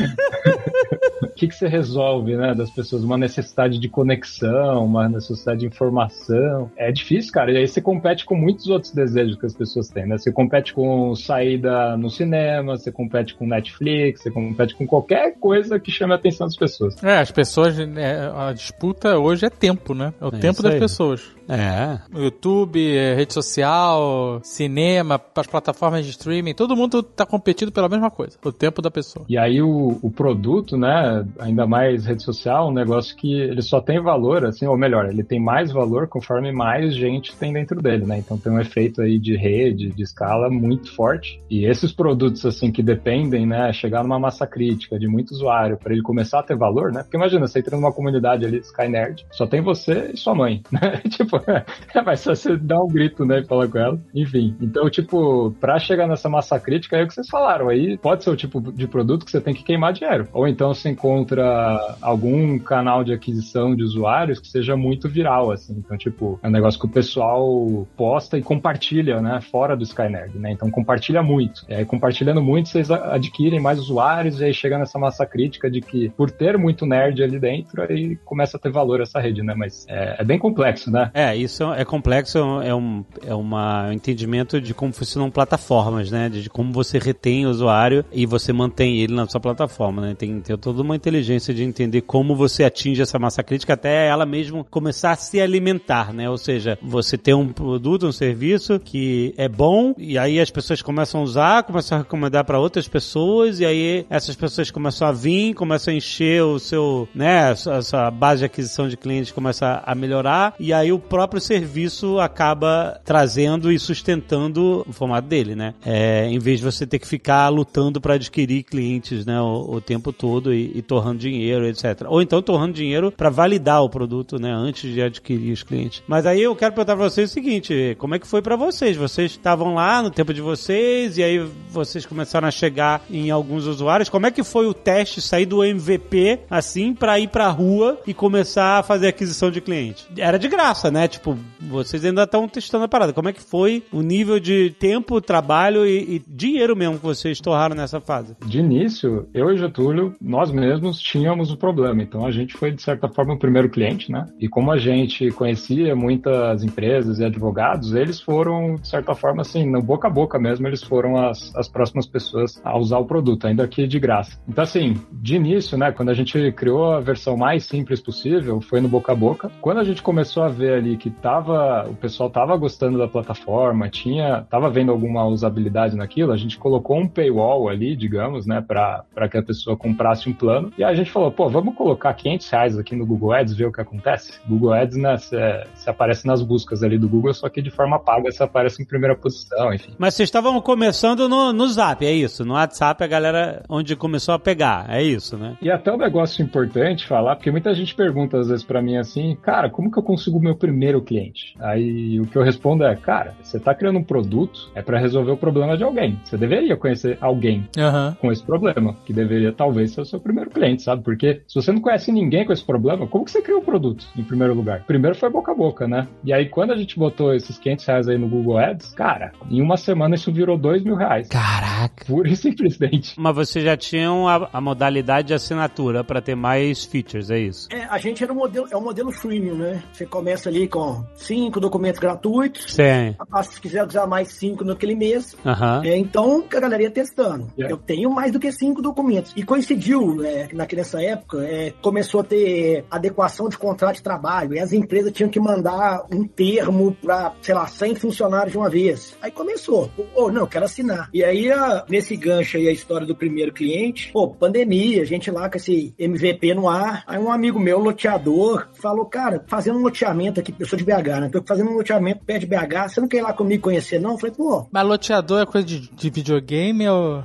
o que, que você resolve, né, das pessoas? Uma necessidade de conexão, uma necessidade de informação. É difícil, cara. E aí você compete com muitos outros desejos que as pessoas têm, né? Você compete com saída no cinema, você compete com Netflix, você compete com qualquer coisa que chame a atenção das pessoas. É, as pessoas. é, a disputa hoje é tempo, né? É o É tempo das aí. pessoas. É. YouTube, é, rede social, cinema, as plataformas de streaming, todo mundo tá competindo pela mesma coisa. O tempo da pessoa. E aí o, o produto, né, ainda mais rede social, um negócio que ele só tem valor, assim, ou melhor, ele tem mais valor conforme mais gente tem dentro dele, né? Então tem um efeito aí de rede, de escala muito forte. E esses produtos, assim, que dependem, né, chegar numa massa crítica de muito usuário para ele começar a ter valor, né? Porque imagina, você entra numa comunidade ali, Sky Nerd, só tem você e sua mãe, né? tipo, vai só você dar um grito, né, e falar com ela. Enfim, então, tipo, pra chegar nessa massa crítica, é o que vocês falaram, aí pode ser o tipo de produto que você tem que queimar dinheiro. Ou então você encontra algum canal de aquisição de usuários que seja muito viral, assim. Então, tipo, é um negócio que o pessoal posta e compartilha, né, fora do Sky Nerd, né? Então compartilha muito. E aí, compartilhando muito, vocês adquirem mais usuários e aí chega nessa massa crítica de que por ter muito nerd ali dentro, aí começa a ter valor essa rede, né? Mas é, é bem complexo, né? É, isso é complexo, é um, é uma, um entendimento de como funcionam plataformas, né? De como você retém o usuário e você mantém ele na sua plataforma, né? Tem, tem toda uma inteligência de entender como você atinge essa massa crítica até ela mesmo começar a se alimentar, né? Ou seja, você tem um produto, um serviço que é bom e aí as pessoas começam a usar, começam a recomendar para outras pessoas e aí essas pessoas começam a vir, começam a encher o seu, né, a sua base de aquisição de clientes começa a melhorar e aí o próprio serviço acaba trazendo e sustentando o formato dele, né? É, em vez de você ter que ficar lutando para adquirir clientes, né, o, o tempo todo e, e torrando dinheiro, etc. Ou então torrando dinheiro para validar o produto, né, antes de adquirir os clientes. Mas aí eu quero perguntar pra vocês o seguinte, como é que foi para vocês? Vocês estavam lá no tempo de vocês e aí vocês começaram a chegar em alguns usuários. Como é que foi o teste sair do MVP assim para ir pra rua e começar a fazer aquisição de cliente? Era de graça, né? Tipo, vocês ainda estão testando a parada. Como é que foi o nível de tempo, trabalho e, e dinheiro mesmo que vocês torraram nessa fase? De início, eu e Getúlio, nós mesmos tínhamos o problema. Então a gente foi, de certa forma, o primeiro cliente, né? E como a gente conhecia muitas empresas e advogados, eles foram, de certa forma, assim, no boca a boca mesmo, eles foram as, as próximas pessoas a usar o produto, ainda que de graça. Então, assim, de início, né, quando a gente criou a versão mais simples possível, foi no boca a boca. Quando a gente começou a ver ali que tava, o pessoal tava gostando da plataforma, tinha, tava vendo alguma usabilidade naquilo, a gente colocou um paywall ali, digamos, né, para que a pessoa comprasse um plano. E a gente falou, pô, vamos colocar 500 reais aqui no Google Ads, ver o que acontece. Google Ads, né, você aparece nas buscas ali do Google, só que de forma paga você aparece em primeira posição, enfim. Mas vocês estavam começando no, no Zap, é isso? No WhatsApp a galera onde começou a pegar, é isso, né? E até um negócio importante falar, porque muita gente pergunta às vezes para mim assim, cara, como que eu consigo o meu primeiro cliente? Aí o que eu respondo é, cara, você tá criando um produto, é para resolver o problema de alguém. Você deveria conhecer alguém Aham. com esse problema, que deveria talvez ser o seu primeiro cliente, sabe? Porque se você não conhece ninguém com esse problema, como que você cria um produto em primeiro lugar? Primeiro foi boca a boca, né? E aí quando a gente botou esses 500 reais aí no Google Ads, cara, em uma semana isso virou 2 mil reais. Caraca. Pura e simplesmente. Mas vocês já tinham a, a modalidade de assinatura para ter mais features, é isso? É, a gente era um modelo, é um modelo freemium, né? Você começa ali com cinco documentos gratuitos. Sim. Se quiser usar mais cinco naquele mês, Aham. É, então, a galera ia testando. Yeah. Eu tenho mais do que cinco documentos. E coincidiu, é, naque- nessa época, é, começou a ter adequação de contrato de trabalho. E as empresas tinham que mandar um termo para, sei lá, 100 funcionários de uma vez. Aí começou. Ô, não, eu quero assinar. E aí, a- nesse gancho aí, a história do primeiro cliente, pô, pandemia, a gente lá com esse MVP no ar. Aí um amigo meu, loteador, falou, cara, fazendo um loteamento aqui, eu sou de BH, né? Tô fazendo um loteamento perto de BH, você não quer ir lá comigo conhecer, não? Eu falei, pô, Mas loteador é coisa de, de videogame ou.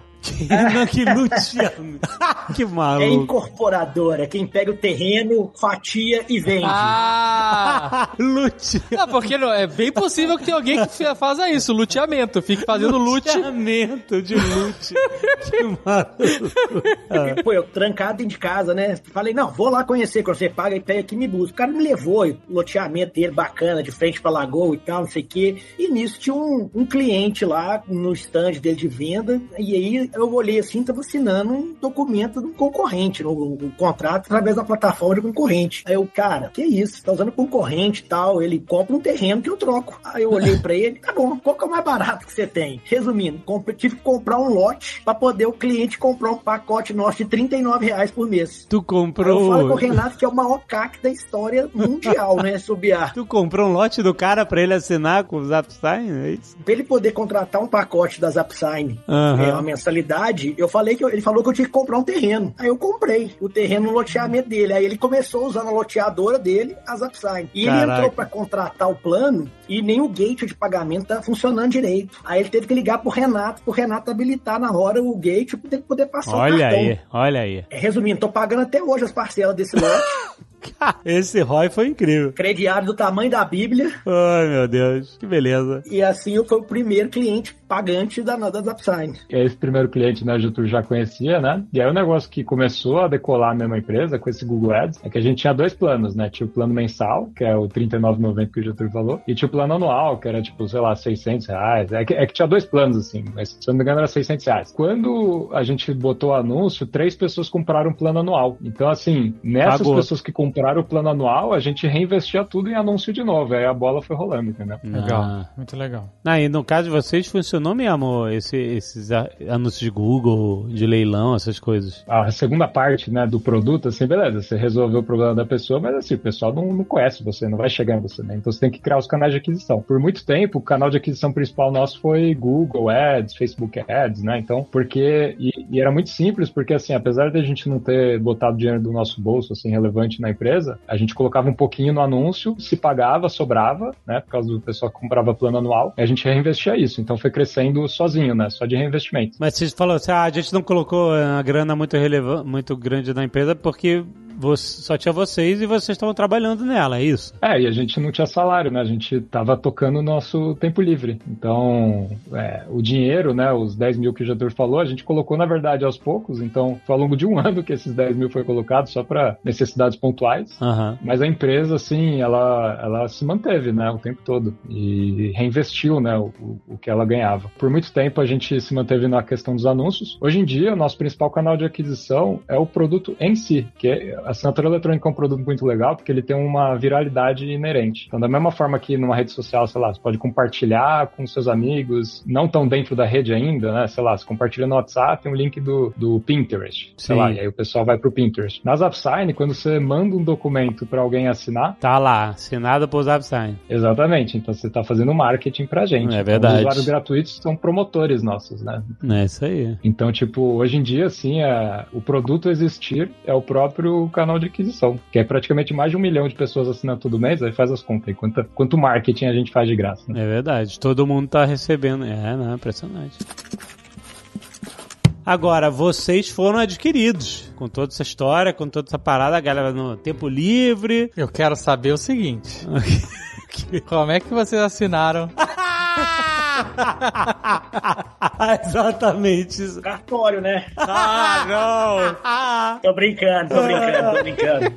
Que luteando. que É maluco. incorporadora, quem pega o terreno, fatia e vende. Ah! Lute. Não, porque não, é bem possível que tenha alguém que faça isso, luteamento. Fique fazendo lute. Luteamento de lute. que maluco. Pô, eu trancado dentro de casa, né? Falei, não, vou lá conhecer, quando você paga e pega aqui e me busca. O cara me levou, o loteamento dele bacana, de frente pra lagoa e tal, não sei o quê. E nisso tinha um, um cliente lá no stand dele de venda, e aí eu olhei assim, tava assinando um documento de um concorrente, no, um contrato através da plataforma de concorrente. Aí eu, cara, que isso? Tá usando concorrente e tal, ele compra um terreno que eu troco. Aí eu olhei pra ele, tá bom, qual que é o mais barato que você tem? Resumindo, tive que comprar um lote pra poder o cliente comprar um pacote nosso de 39 reais por mês. Tu Aí eu falo com o comprou. Renato que é o maior CAC da história mundial, né, Subiar? Tu comprou um lote do cara pra ele assinar com o Zapsign? É isso? Pra ele poder contratar um pacote da Zapsign, Aham. é, uma mensalidade, eu falei que eu- ele falou que eu tinha que comprar um terreno. Aí eu comprei o terreno no loteamento dele. Aí ele começou usando a loteadora dele, a Zapsign. E ele Caraca. entrou pra contratar o plano e nem o gate de pagamento tá funcionando direito. Aí ele teve que ligar pro Renato, pro Renato habilitar na hora o gate pra ele poder passar o Olha cartão. aí, olha aí. É, Resumindo, tô pagando até hoje as parcelas desse lote. Esse Roy foi incrível. crediário do tamanho da Bíblia. Ai, meu Deus, que beleza. E assim eu fui o primeiro cliente pagante da, da Zapsign. Esse primeiro cliente, né, o Getúlio já conhecia, né? E aí o negócio que começou a decolar a mesma empresa com esse Google Ads é que a gente tinha dois planos, né? Tinha o plano mensal, que é o R$ 39,90 que o Getúlio falou, e tinha o plano anual, que era tipo, sei lá, 600 reais. É que, é que tinha dois planos, assim, mas se eu não me engano era 600 reais. Quando a gente botou o anúncio, três pessoas compraram o plano anual. Então, assim, nessas Pagou. pessoas que compraram o plano anual, a gente reinvestia tudo em anúncio de novo. Aí a bola foi rolando, entendeu? Legal. Ah. Muito legal. Ah, e no caso de vocês, funcionou mesmo esse, esses anúncios de Google, de leilão, essas coisas. a segunda parte né, do produto, assim, beleza, você resolveu o problema da pessoa, mas assim, o pessoal não, não conhece você, não vai chegar em você, né? Então você tem que criar os canais de aquisição. Por muito tempo, o canal de aquisição principal nosso foi Google Ads, Facebook Ads, né? Então, porque. E, e era muito simples, porque assim, apesar de a gente não ter botado dinheiro do nosso bolso, assim, relevante na empresa, a gente colocava um pouquinho no anúncio, se pagava, sobrava, né? Por causa do pessoal que comprava plano anual, e a gente reinvestia isso. Então foi crescendo sozinho, né? Só de reinvestimento. Mas vocês falaram assim, ah, a gente não colocou eh, a grana muito relevante, muito grande na empresa porque você- só tinha vocês e vocês estavam trabalhando nela, é isso? É, e a gente não tinha salário, né? A gente tava tocando o nosso tempo livre. Então, é, o dinheiro, né? Os 10 mil que o Jadur falou, a gente colocou, na verdade, aos poucos. Então, foi ao longo de um ano que esses 10 mil foi colocado só para necessidades pontuais. Aham. Mas a empresa, assim, ela, ela se manteve, né, o tempo todo. E reinvestiu, né, o, o que ela ganhava. Por muito tempo a gente se manteve na questão dos anúncios. Hoje em dia, o nosso principal canal de aquisição é o produto em si, que é, a assinatura eletrônica é um produto muito legal porque ele tem uma viralidade inerente. Então, da mesma forma que numa rede social, sei lá, você pode compartilhar com seus amigos, não tão dentro da rede ainda, né? Sei lá, você compartilha no WhatsApp um link do, do Pinterest, sei Sim. lá, e aí o pessoal vai pro Pinterest. Nas AppSign, quando você manda um documento para alguém assinar, Tá lá, assinado por Zapsign. exatamente, então você tá fazendo marketing pra gente. É Então, verdade. os usuários gratuitos são promotores nossos, né? É isso aí. Então, tipo, hoje em dia, assim, é, o produto existir é o próprio canal de aquisição, que é praticamente mais de um milhão de pessoas assinando todo mês, aí faz as contas aí, quanto, quanto marketing a gente faz de graça. Né? É verdade. Todo mundo tá recebendo. É, não, é impressionante. Agora, vocês foram adquiridos. Com toda essa história, com toda essa parada, a galera no tempo livre. Eu quero saber o seguinte. Como é que vocês assinaram? Exatamente isso. Cartório, né? Ah, não! Tô brincando, tô brincando, tô brincando.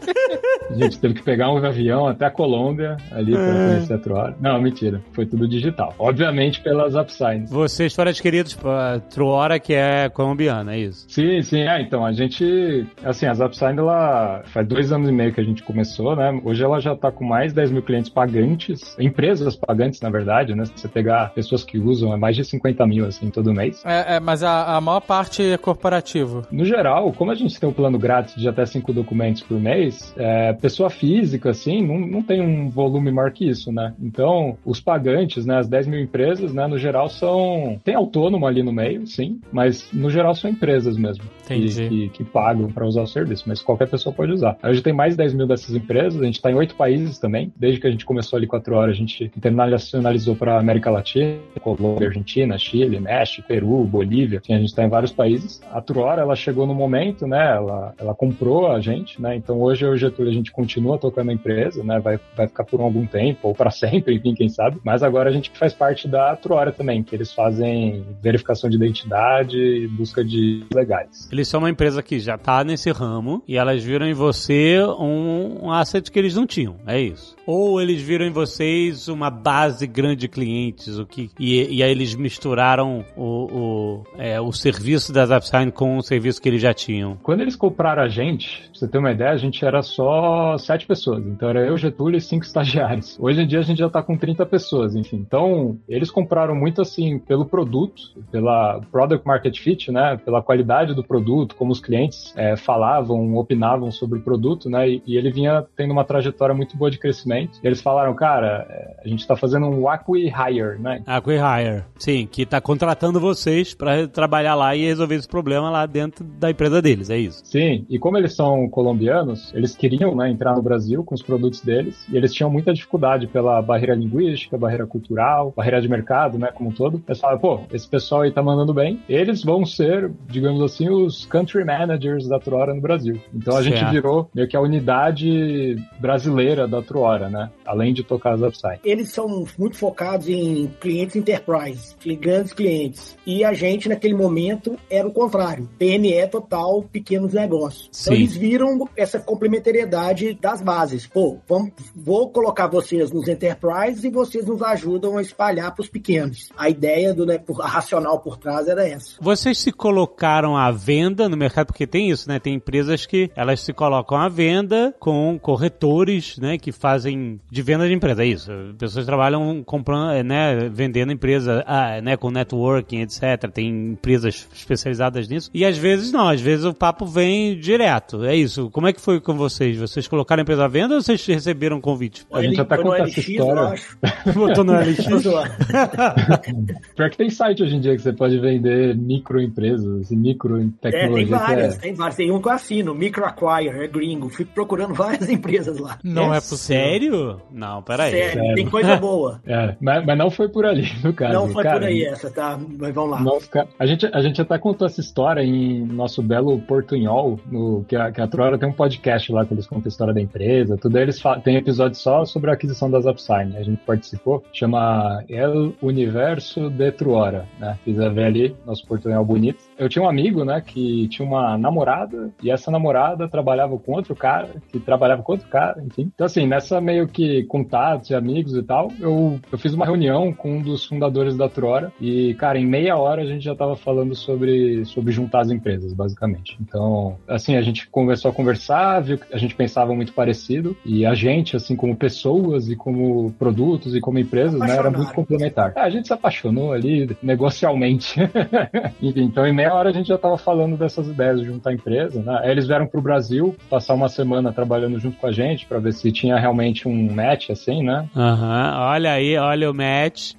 A gente teve que pegar um avião até a Colômbia ali pra É. conhecer a Troara. Não, mentira, foi tudo digital. Obviamente pelas upsigns. Vocês foram adquiridos por Truora, que é colombiana, é isso? Sim, sim, é, então, a gente, assim, as Upsign, ela faz dois anos e meio que a gente começou, né, hoje ela já tá com mais de 10 mil clientes pagantes, empresas pagantes, na verdade, né, se você pegar pessoas que usam, é mais de 50 mil, assim, todo mês. É, é, mas a, a maior parte é corporativo. No geral, como a gente tem um plano grátis de até cinco documentos por mês, é, pessoa física, assim, não, não tem um volume maior que isso, né? Então, os pagantes, né, as 10 mil empresas, né, no geral são... Tem autônomo ali no meio, sim, mas no geral são empresas mesmo. Que- Entendi. Que, que pagam para usar o serviço, mas qualquer pessoa pode usar. Hoje tem mais de 10 mil dessas empresas, a gente está em oito países também. Desde que a gente começou ali quatro horas, a gente internacionalizou para América Latina, Colômbia, Argentina, Chile, México, Peru, Bolívia. Assim, a gente está em vários países. A Truora, ela chegou no momento, né? Ela, ela comprou a gente, né? Então hoje eu e o Getúlio a gente continua tocando a empresa, né? Vai, vai ficar por algum tempo ou para sempre, enfim, quem sabe. Mas agora a gente faz parte da Truora também, que eles fazem verificação de identidade e busca de legais. Eles são uma empresa que já tá nesse ramo e elas viram em você um, um asset que eles não tinham, é isso. Ou eles viram em vocês uma base grande de clientes, o que, e, e aí eles misturaram o, o, é, o serviço das Upsign com o serviço que eles já tinham. Quando eles compraram a gente, pra você ter uma ideia, a gente era só sete pessoas. Então era eu, Getúlio e cinco estagiários. Hoje em dia a gente já tá com 30 pessoas, enfim. Então, eles compraram muito assim pelo produto, pela product market fit, né? Pela qualidade do produto, como os clientes é, falavam, opinavam sobre o produto, né? E, e ele vinha tendo uma trajetória muito boa de crescimento. E eles falaram, cara, é, a gente tá fazendo um acqui hire, né? A Hire, sim, que tá contratando vocês para trabalhar lá e resolver esse problema lá dentro da empresa deles, é isso. Sim, e como eles são colombianos, eles queriam né, entrar no Brasil com os produtos deles e eles tinham muita dificuldade pela barreira linguística, barreira cultural, barreira de mercado, né, como um todo. Eles falaram, pô, esse pessoal aí tá mandando bem, eles vão ser, digamos assim, os country managers da Truora no Brasil. Então a gente Certo. virou meio que a unidade brasileira da Truora, né, além de tocar as upside. Eles são muito focados em clientes enterprise, grandes clientes. E a gente, naquele momento, era o contrário. PME total, pequenos negócios. Então Sim. eles viram essa complementariedade das bases. Pô, vamos, vou colocar vocês nos enterprise e vocês nos ajudam a espalhar para os pequenos. A ideia do né, a racional por trás era essa. Vocês se colocaram à venda no mercado, porque tem isso, né? Tem empresas que elas se colocam à venda com corretores, né? Que fazem de venda de empresa, é isso. Pessoas trabalham comprando, eh, né? Vendendo empresa, ah, né? Com networking, etc. Tem empresas especializadas nisso. E às vezes não, às vezes o papo vem direto. É isso. Como é que foi com vocês? Vocês colocaram a empresa à venda ou vocês receberam convite? A gente até no conta essa LX, eu história. acho. Botou no LX? Pior que tem site hoje em dia que você pode vender microempresas e micro É, tem tecnologia. que várias, é- tem várias. Tem um que eu assino, Microacquire, é gringo. Fui procurando várias empresas lá. Não é, possível. Sério? Não, peraí. Sério, sério. tem coisa boa. É, mas, mas não foi por ali, no caso. Não foi Cara, por aí essa, tá? Mas vamos lá. a, gente, a gente até contou essa história em nosso belo Portunhol, no, que, a, que a Truora tem um podcast lá que eles contam a história da empresa, tudo eles tem episódio só sobre a aquisição das Upsign, a gente participou, chama El Universo de Truora, né? Quiser ver ali, nosso Portunhol bonito. Eu tinha um amigo, né, que tinha uma namorada, e essa namorada trabalhava com outro cara, que trabalhava com outro cara, enfim. Então, assim, nessa meio que contatos e amigos e tal, eu, eu fiz uma reunião com um dos fundadores da Truora, e, cara, em meia hora a gente já tava falando sobre, sobre juntar as empresas, basicamente. Então, assim, a gente conversou começou a conversar, viu que a gente pensava muito parecido e a gente, assim, como pessoas e como produtos e como empresas, né, era muito complementar. É, a gente se apaixonou ali negocialmente. Enfim, então em meia hora a gente já estava falando dessas ideias de juntar a empresa, né? Aí eles vieram pro Brasil passar uma semana trabalhando junto com a gente para ver se tinha realmente um match assim, né? Aham, olha aí, olha o match.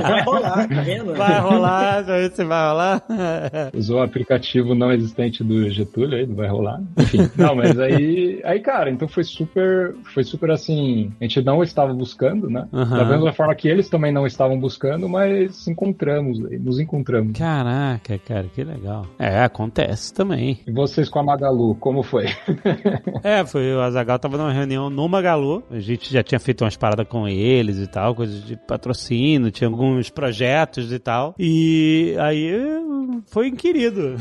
Vai rolar, tá vendo? Vai rolar, vai ver se vai rolar. Usou o aplicativo não existente do Getúlio aí, não vai rolar. Enfim, não, mas aí, aí cara, então foi super, foi super assim, a gente não estava buscando, né? Aham. Da mesma forma que eles também não estavam buscando, mas encontramos, nos encontramos. Caraca, cara, que legal. É, acontece também. E vocês com a Magalu, como foi? É, foi o Azagal tava numa reunião no Magalu. A gente já tinha feito umas paradas com eles e tal, coisas de patrocínio, tinha alguns projetos e tal. E aí foi inquirido.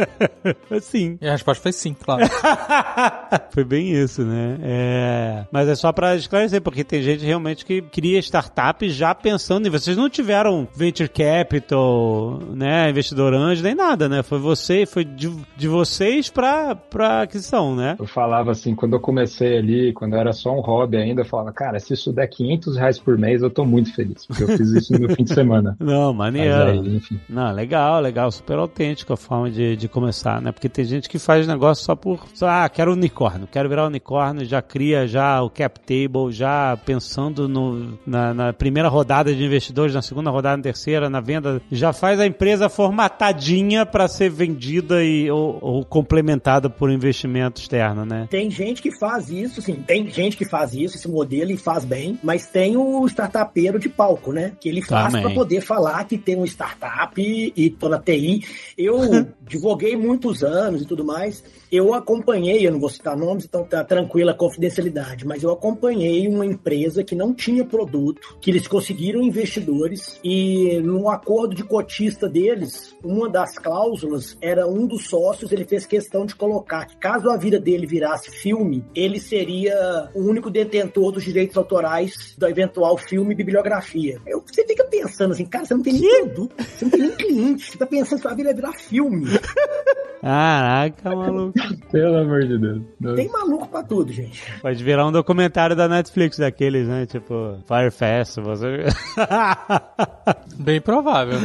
assim. E a resposta foi sim, claro. Foi bem isso, né? É... Mas é só pra esclarecer, porque tem gente realmente que cria startup já pensando em. Vocês não tiveram venture capital, né? Investidor anjo, nem nada, né? Foi você, foi de, de vocês pra, pra aquisição, né? Eu falava assim, quando eu comecei ali, quando era só um hobby ainda, eu falava, cara, se isso der 500 reais por mês, eu tô muito feliz, porque eu fiz isso no meu fim de semana. Não, Mas maneiro. aí, enfim. Não, legal, legal, super autêntico a forma de, de começar, né? Porque tem gente que faz negócio só por, ah, quero unicórnio, quero virar unicórnio, já cria já o cap table, já pensando no, na, na primeira rodada de investidores, na segunda rodada, na terceira, na venda, já faz a empresa formatadinha para ser vendida e, ou, ou complementada por investimento externo, né? Tem gente que faz isso, sim, tem gente que faz isso, esse modelo e faz bem, mas tem o startupeiro de palco, né? Que ele faz para poder falar que tem uma startup e, tô na TI. Eu divulguei muitos anos e tudo mais. Eu acompanhei, eu não vou citar nomes, então tá tranquila a confidencialidade, mas eu acompanhei uma empresa que não tinha produto, que eles conseguiram investidores e no acordo de cotista deles, uma das cláusulas era um dos sócios, ele fez questão de colocar que caso a vida dele virasse filme, ele seria o único detentor dos direitos autorais do eventual filme e bibliografia. Eu, você fica pensando assim, cara, você não tem nem produto, você não tem nem cliente, você tá pensando que sua vida vai virar filme. Caraca, maluco. Pelo amor de Deus. Tem maluco pra tudo, gente. Pode virar um documentário da Netflix daqueles, né? Tipo, Fire Festival. você- Bem provável.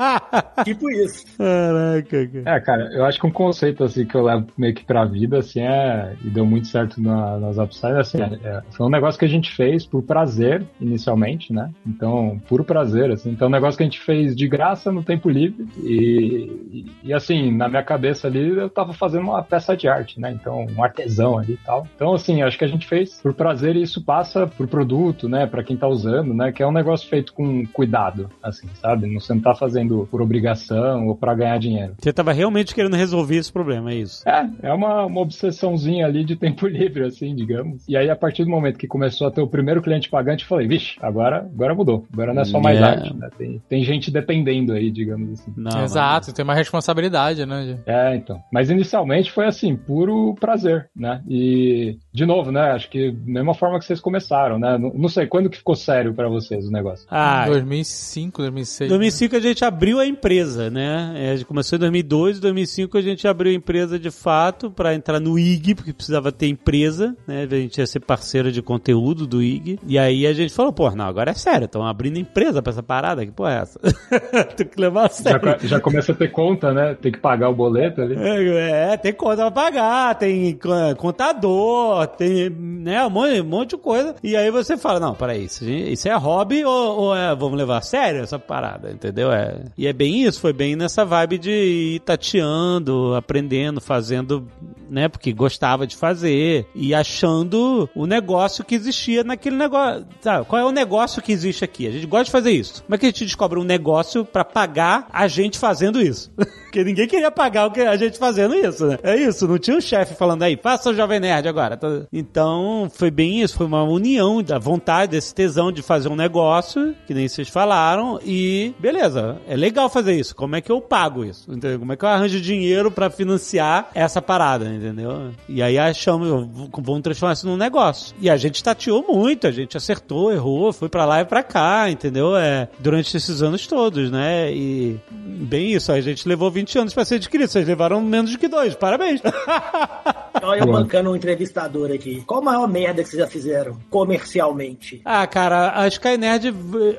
Tipo isso. Caraca, cara. É, cara, eu acho que um conceito assim que eu levo meio que pra vida, assim, é. E deu muito certo na- nas upsides, assim, é, é, foi um negócio que a gente fez por prazer, inicialmente, né? Então, puro prazer, assim. Então, é um negócio que a gente fez de graça no tempo livre. E, e, e, assim, na minha cabeça ali, eu tava fazendo uma peça de arte, né? Então, um artesão ali e tal. Então, assim, acho que a gente fez por prazer e isso passa pro produto, né? Pra quem tá usando, né? Que é um negócio feito com cuidado, assim, sabe? Não- Você não tá fazendo por obrigação ou pra ganhar dinheiro. Você tava realmente querendo resolver esse problema, é isso? É, é uma, uma obsessãozinha ali de tempo livre, assim, digamos. E aí, a partir do momento que começou a ter o primeiro cliente pagante, eu falei, vixe, agora, agora mudou. Agora não é só mais É. arte, né? Tem, tem gente dependendo aí, digamos assim. Não, Exato, tem uma responsabilidade, né? É, então. Mas inicialmente foi assim, puro prazer, né? E, de novo, né? Acho que mesma forma que vocês começaram, né? Não, não sei, quando que ficou sério pra vocês o negócio? Ah, 2005, 2006. Em 2005 a gente abriu a empresa, né? É, a gente começou em 2002, em 2005 a gente abriu a empresa de fato para entrar no IG, porque precisava ter empresa, né? A gente ia ser parceiro de conteúdo do IG. E aí a gente falou, pô, não, agora é sério, estão abrindo empresa pra essa parada, que porra é essa? Tem que levar a Já, sério. co- já começa a ter conta, né? Tem que pagar o boleto ali. É, é, tem conta pra pagar, tem co- contador, tem, né, um monte, um monte de coisa. E aí você fala, não, peraí, isso, isso é hobby ou, ou é, vamos levar a sério essa parada, entendeu? É, e é bem isso, foi bem nessa vibe de ir tateando, aprendendo, fazendo, né, porque gostava de fazer e achando o negócio que existia naquele negócio. Sabe, qual é o negócio que existe aqui? A gente gosta de fazer isso. Como é que a gente descobre um negócio pra pagar a gente fazendo isso? Porque ninguém queria pagar o que a gente fazendo isso, né? É isso, não tinha um chefe falando aí, faça o Jovem Nerd agora. Então, foi bem isso, foi uma união da vontade, desse tesão de fazer um negócio, que nem vocês falaram, e beleza, é legal fazer isso. Como é que eu pago isso? Entendeu? Como é que eu arranjo dinheiro pra financiar essa parada, entendeu? E aí achamos, vamos transformar isso num negócio. E a gente tateou muito, a gente acertou, errou, foi pra lá e pra cá, entendeu? É, durante esses anos todos, né? E bem isso, a gente levou 20 anos pra ser adquirido. Vocês levaram menos do que dois. Parabéns. Olha eu bancando um entrevistador aqui. Qual a maior merda que vocês já fizeram comercialmente? Ah, cara, a Skynerd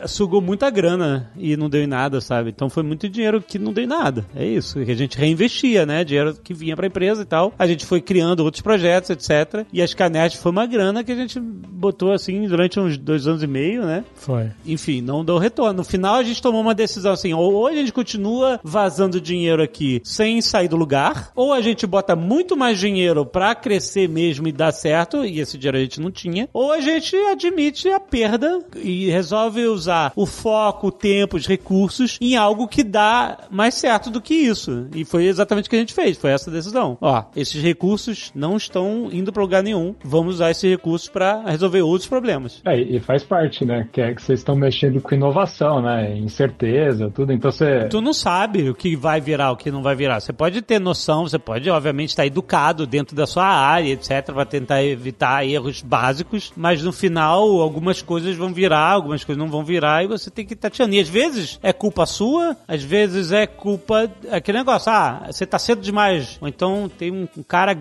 sugou muita grana e não deu em nada, sabe? Então foi muito dinheiro que não deu em nada. É isso, que a gente reinvestia, né? Dinheiro que vinha pra empresa e tal. A gente foi criando outros projetos, etc. E a Skynerd foi uma grana que a gente botou assim durante uns dois anos e meio, né? Foi. Enfim, não deu retorno. No final a gente tomou uma decisão assim, ou a gente continua vazando dinheiro aqui sem sair do lugar, ou a gente bota muito mais dinheiro pra crescer mesmo e dar certo, e esse dinheiro a gente não tinha, ou a gente admite a perda e resolve usar o foco, o tempo, os recursos em algo que dá mais certo do que isso. E foi exatamente o que a gente fez, foi essa decisão. Ó, esses recursos não estão indo pra lugar nenhum, vamos usar esses recursos pra resolver outros problemas. É, e faz parte, né? Que é que vocês estão mexendo com inovação, né? Incerteza, tudo. Então você. Tu não sabe o que vai virar, o que não vai virar. Você pode ter noção, você pode, obviamente, estar educado dentro da sua área, etc., para tentar evitar erros básicos, mas no final, algumas coisas vão virar, algumas coisas não vão virar, e você tem que estar tirando. E às vezes é culpa sua, às vezes é culpa. Aquele negócio, ah, você tá cedo demais. Ou então tem um, cara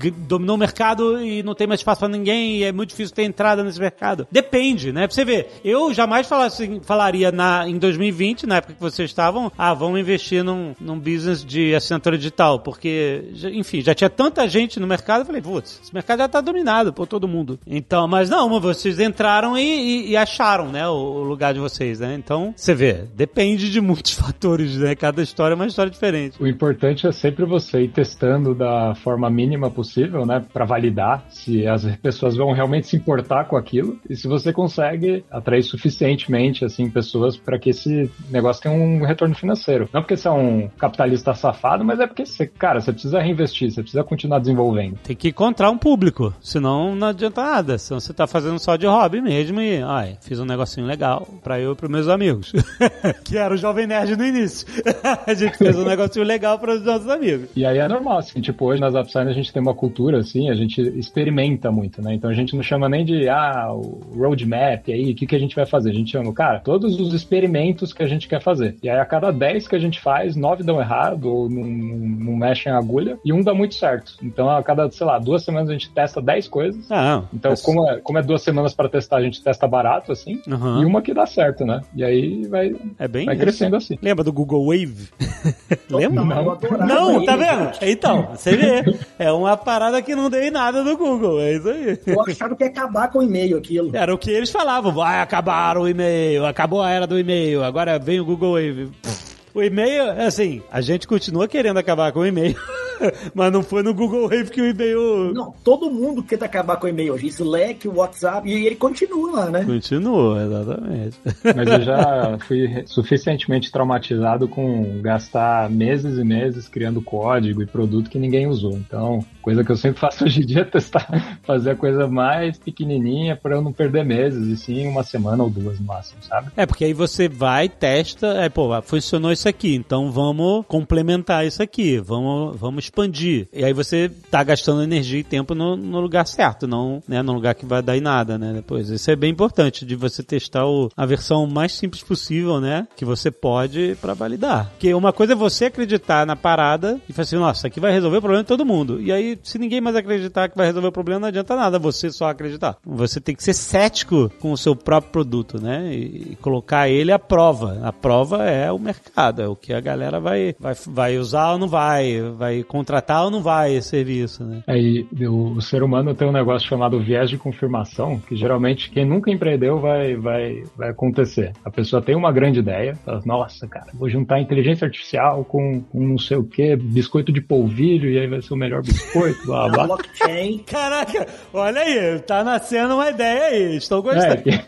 g- dominou o mercado e não tem mais espaço pra ninguém, e é muito difícil ter entrada nesse mercado. Depende, né? Pra você ver, eu jamais fala- assim, falaria na, em 2020, na época que vocês estavam, ah, vamos investir num, num business de assinatura digital, porque, enfim, já tinha tanta gente no mercado, eu falei, putz, esse mercado já tá dominado por todo mundo. Então, mas não, vocês entraram e, e- e acharam, né, o, o lugar de vocês, né? Então, você vê, depende de muitos fatores, né? Cada história é uma história diferente. O importante é sempre você ir testando da forma mínima possível, né, Pra validar se as pessoas vão realmente se importar com aquilo e se você consegue atrair suficientemente assim pessoas para que esse negócio tenha um retorno financeiro. Não porque você é um capitalista safado, mas é porque você, cara, você precisa reinvestir, você precisa continuar desenvolvendo. Tem que encontrar um público, senão não adianta nada. Senão você tá fazendo só de hobby mesmo e, ai, fiz um negocinho legal pra eu e pros meus amigos. que era o Jovem Nerd no início. a gente fez um negocinho legal para os nossos amigos. E aí é normal, assim, tipo, hoje nas Upside a gente tem uma cultura, assim, a gente experimenta muito, né? Então a gente não chama nem de, ah, o roadmap, aí, o que, que a gente vai fazer? A gente chama, cara, todos os experimentos que a gente quer fazer. E aí a cada 10 que a gente faz, 9 dão errado, ou não, não, não mexem a agulha, e um dá muito certo. Então a cada, sei lá, duas semanas a gente testa 10 coisas. Ah, não. Então, Mas- como é, como é duas semanas pra testar, a gente testa barato, assim, Aham. e uma que dá certo, né? E aí vai, É bem vai isso. crescendo assim. Lembra do Google Wave? Lembra? Não, Não, tá vendo? gente. Então, você vê. É uma parada que não deu em nada no Google. É isso aí. Eu achava que ia acabar com o e-mail aquilo. Era o que eles falavam. Vai acabar o e-mail, acabou a era do e-mail, agora vem o Google Wave. Pff, O e-mail, assim, a gente continua querendo acabar com o e-mail, mas não foi no Google Wave que o e-mail Não, todo mundo quer acabar com o e-mail hoje. Slack, WhatsApp, e ele continua lá, né? continua, exatamente. Mas eu já fui suficientemente traumatizado com gastar meses e meses criando código e produto que ninguém usou. Então, coisa que eu sempre faço hoje em dia é testar, fazer a coisa mais pequenininha para eu não perder meses, e sim uma semana ou duas no máximo, sabe? É, porque aí você vai, testa, é, pô, funcionou isso aqui, então vamos complementar isso aqui, vamos, vamos expandir. E aí você tá gastando energia e tempo no, no lugar certo, não né, no lugar que vai dar em nada, né, depois. Isso é bem importante, de você testar o- a versão mais simples possível, né, que você pode pra validar. Porque uma coisa é você acreditar na parada e falar assim, nossa, isso aqui vai resolver o problema de todo mundo. E aí, se ninguém mais acreditar que vai resolver o problema, não adianta nada você só acreditar. Você tem que ser cético com o seu próprio produto, né? E, e colocar ele à prova. A prova é o mercado, é o que a galera vai, vai, vai usar ou não vai, vai contratar ou não vai esse serviço, né? Aí o, o ser humano tem um negócio chamado viés de confirmação, que geralmente quem nunca empreendeu vai, vai, vai acontecer. A pessoa tem uma grande ideia, fala, nossa, cara, vou juntar inteligência artificial com, com não sei o que, biscoito de polvilho, e aí vai ser o melhor biscoito, blá Na blá. blockchain. Caraca, olha aí, tá nascendo uma ideia aí, estou gostando. É, que-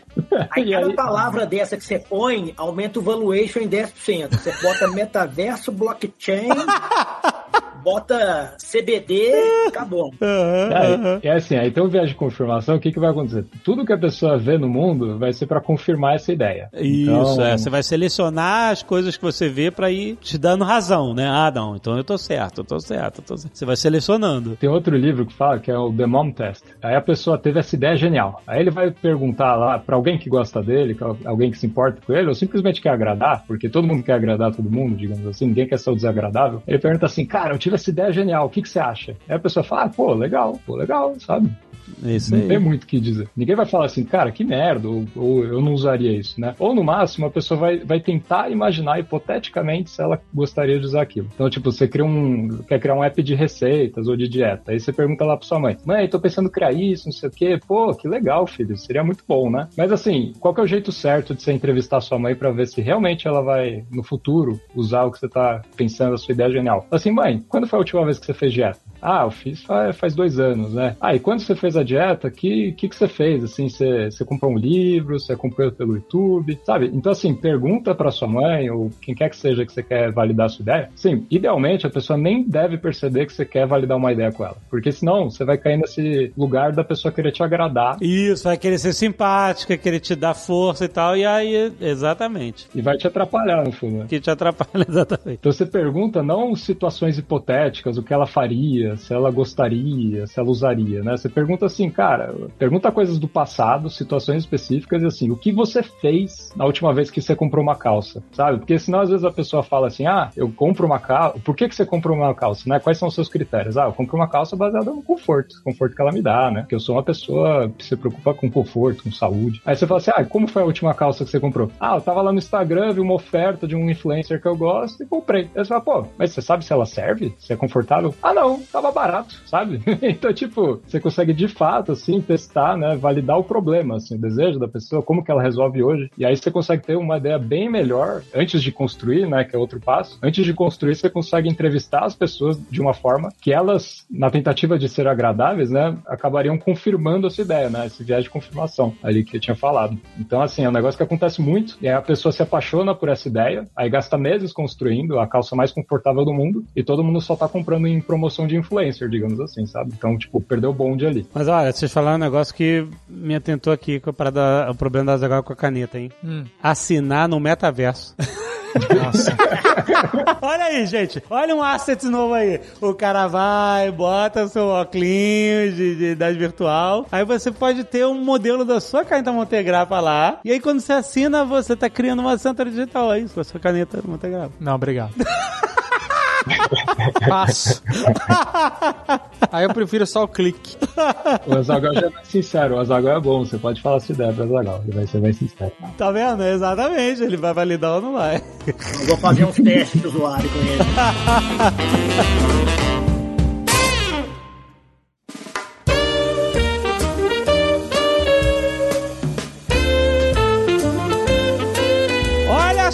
Aí cada aí, palavra dessa que você põe, aumenta o valuation em 10%. Você bota metaverso, blockchain, bota CBD, acabou. É, é assim, aí tem um viagem de confirmação, o que, que vai acontecer? Tudo que a pessoa vê no mundo vai ser para confirmar essa ideia. Isso, Então, é. Você vai selecionar as coisas que você vê pra ir te dando razão, né? Ah, não, então eu tô certo, eu tô certo, eu tô certo. Você vai selecionando. Tem outro livro que fala que é o The Mom Test. Aí a pessoa teve essa ideia genial. Aí ele vai perguntar lá pra alguém que gosta dele, alguém que se importa com ele, ou simplesmente quer agradar, porque todo mundo quer agradar todo mundo, digamos assim, ninguém quer ser o desagradável. Ele pergunta assim, cara, eu tive essa ideia genial, o que, que você acha? Aí a pessoa fala, ah, pô, legal, pô, legal, sabe? É Isso Não aí. tem muito o que dizer. Ninguém vai falar assim, cara, que merda, ou, ou eu não usaria isso, né? Ou no máximo a pessoa vai, vai tentar imaginar hipoteticamente se ela gostaria de usar aquilo. Então, tipo, você cria um, quer criar um app de receitas ou de dieta. Aí você pergunta lá pra sua mãe, mãe, tô pensando em criar isso, não sei o quê. Pô, que legal, filho, seria muito bom, né? Mas assim, qual que é o jeito certo de você entrevistar sua mãe pra ver se realmente ela vai, no futuro, usar o que você tá pensando, a sua ideia genial? Assim, mãe, quando foi a última vez que você fez dieta? Ah, eu fiz faz, faz dois anos, né? Ah, e quando você fez a dieta, que que, que você fez? Assim, você, você comprou um livro, você acompanhou pelo YouTube, sabe? Então, assim, pergunta pra sua mãe ou quem quer que seja que você quer validar a sua ideia. Sim, idealmente a pessoa nem deve perceber que você quer validar uma ideia com ela, porque senão você vai cair nesse lugar da pessoa querer te agradar Isso, vai querer ser simpática, querer te dar força e tal, e aí, exatamente. e vai te atrapalhar no fundo. né? Que te atrapalha exatamente. Então você pergunta não situações hipotéticas, o que ela faria, se ela gostaria, se ela usaria, né? Você pergunta assim, cara, pergunta coisas do passado, situações específicas e assim, o que você fez na última vez que você comprou uma calça, sabe? Porque senão às vezes a pessoa fala assim, ah, eu compro uma calça, por que, que você comprou uma calça, né? Quais são os seus critérios? Ah, eu compro uma calça baseada no conforto, conforto que ela me dá, né? Porque eu sou uma pessoa que se preocupa com conforto, com saúde. Aí você fala assim, ah, como foi a última calça que você comprou? Ah, eu tava lá no Instagram, vi uma oferta de um influencer que eu gosto e comprei. Aí você fala, pô, mas você sabe se ela serve? Se é confortável? Ah, não, tava barato, sabe? então, tipo, você consegue de fato, assim, testar, né? Validar o problema, assim, o desejo da pessoa, como que ela resolve hoje. E aí você consegue ter uma ideia bem melhor antes de construir, né? Que é outro passo. Antes de construir, você consegue entrevistar as pessoas de uma forma que elas, na tentativa de ser agradáveis, né? Acabariam confirmando essa ideia, né? Esse viés de confirmação ali que eu tinha falado. Então, assim, é um negócio que acontece muito. E aí a pessoa se apaixona por essa ideia, aí gasta meses construindo a calça mais confortável do mundo e todo mundo só tá comprando em promoção de influencer, digamos assim, sabe? Então, tipo, perdeu o bonde ali. Mas olha, vocês falaram um negócio que me atentou aqui com a parada, o problema da Zagal com a caneta, hein? Hum. Assinar no metaverso. Nossa. Olha aí, gente. Olha um asset novo aí. O cara vai, bota seu óculos de, de realidade virtual. Aí você pode ter um modelo da sua caneta Montegrappa lá. E aí quando você assina, você tá criando uma assinatura digital aí, com a sua caneta Montegrappa. Não, obrigado. Passo. Aí eu prefiro só o clique. O Azagal já é mais sincero, o Azagal é bom, você pode falar sua ideia pro Azagal, ele vai ser mais sincero. Tá vendo? Exatamente. Ele vai validar ou não vai. Eu vou fazer uns testes de usuário com ele.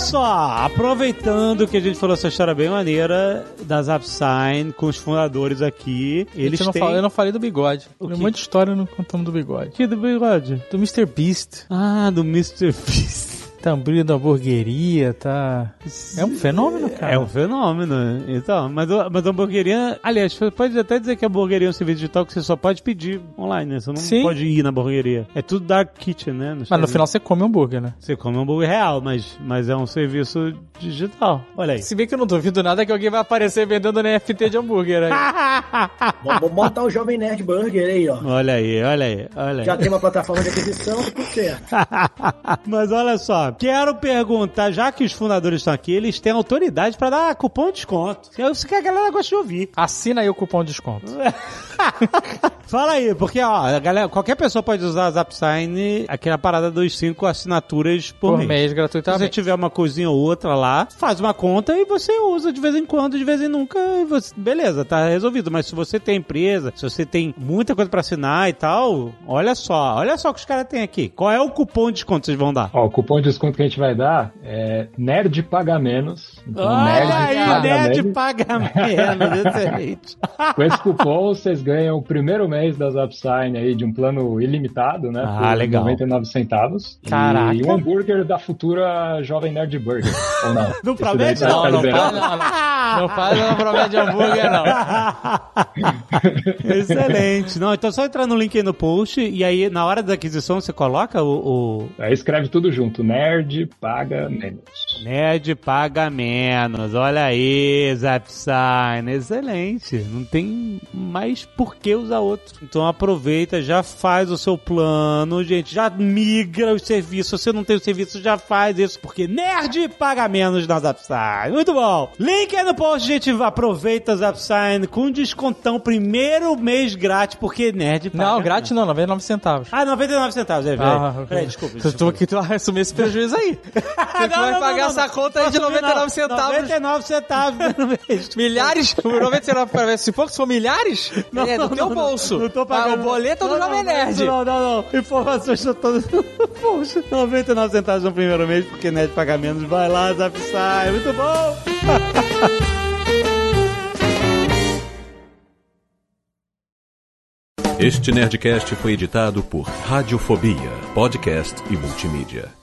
só, aproveitando que a gente falou essa história bem maneira da Zapsign com os fundadores aqui, eles eu, não têm... falei, eu não falei do bigode. O Tem um monte de história não contamos do bigode. Que do bigode? Do Mr. Beast. Ah, do Mr. Beast. Tá abrindo a hamburgueria, tá. É um fenômeno, cara. É um fenômeno, então. Mas, mas a hamburgueria. Aliás, você pode até dizer que a hamburgueria é um serviço digital que você só pode pedir online, né? Você não Sim. pode ir na hamburgueria. É tudo Dark Kitchen, né? Mas no final você come hambúrguer, né? Você come hambúrguer real, mas, mas é um serviço digital. Olha aí. Se bem que eu não duvido nada que alguém vai aparecer vendendo NFT de hambúrguer aí. Vamos vamos botar o Jovem Nerd Burger aí, ó. olha aí, olha aí, olha aí. Já tem uma plataforma de aquisição, tá tudo certo. Mas olha só, quero perguntar, já que os fundadores estão aqui, eles têm autoridade pra dar cupom de desconto. É isso que a galera gosta de ouvir. Assina aí o cupom de desconto. Fala aí, porque ó, a galera, qualquer pessoa pode usar a Zapsign, aquela parada dos cinco assinaturas por, Por mês. mês, Se você gratuitamente. tiver uma coisinha ou outra lá, faz uma conta e você usa de vez em quando, de vez em nunca, e você- beleza, tá resolvido. Mas se você tem empresa, se você tem muita coisa pra assinar e tal, olha só, olha só o que os caras têm aqui. Qual é o cupom de desconto que vocês vão dar? Ó, o cupom de desconto que a gente vai dar é Nerd Paga Menos. Então, Olha aí, Paga nerd Menos. paga menos, excelente. Com esse cupom, vocês ganham o primeiro mês da Zapsign aí de um plano ilimitado, né? Ah, por legal. 99 centavos. Caraca. E um hambúrguer da futura Jovem Nerd Burger. Ou não? Não promete, tá- não, não, liberado. não, não, não. Não faz uma promessa de hambúrguer, não. Excelente. Não, então só entrar no link aí no post e aí na hora da aquisição você coloca o, o... Aí escreve tudo junto. Nerd paga menos. Nerd paga menos. Olha aí, Zapsign. Excelente. Não tem mais por que usar outro. Então aproveita, já faz o seu plano, gente. Já migra os serviços. Se você não tem o serviço, já faz isso. Porque nerd paga menos na Zapsign. Muito bom. Link aí no post, gente. Aproveita o Zapsign com descontão. Primeiro mês grátis, porque nerd paga Não, grátis não, 99 centavos. Ah, 99 centavos, é. Ah, Peraí, desculpa. Tu, tu, desculpa. que tu vai assumir esse prejuízo aí. tu vai pagar essa conta aí de Não, 99 centavos. 99 centavos no mês. Milhares? 99 pra Se for, se for milhares, é do teu bolso. Não tô pagando. Ah, o boleto é do Não, Jovem não, Nerd. Não, não, não. Informações estão todas no post. 99 centavos no primeiro mês, porque Nerd paga menos. Vai lá, Zapsai. Muito bom. Este Nerdcast foi editado por Radiofobia, podcast e multimídia.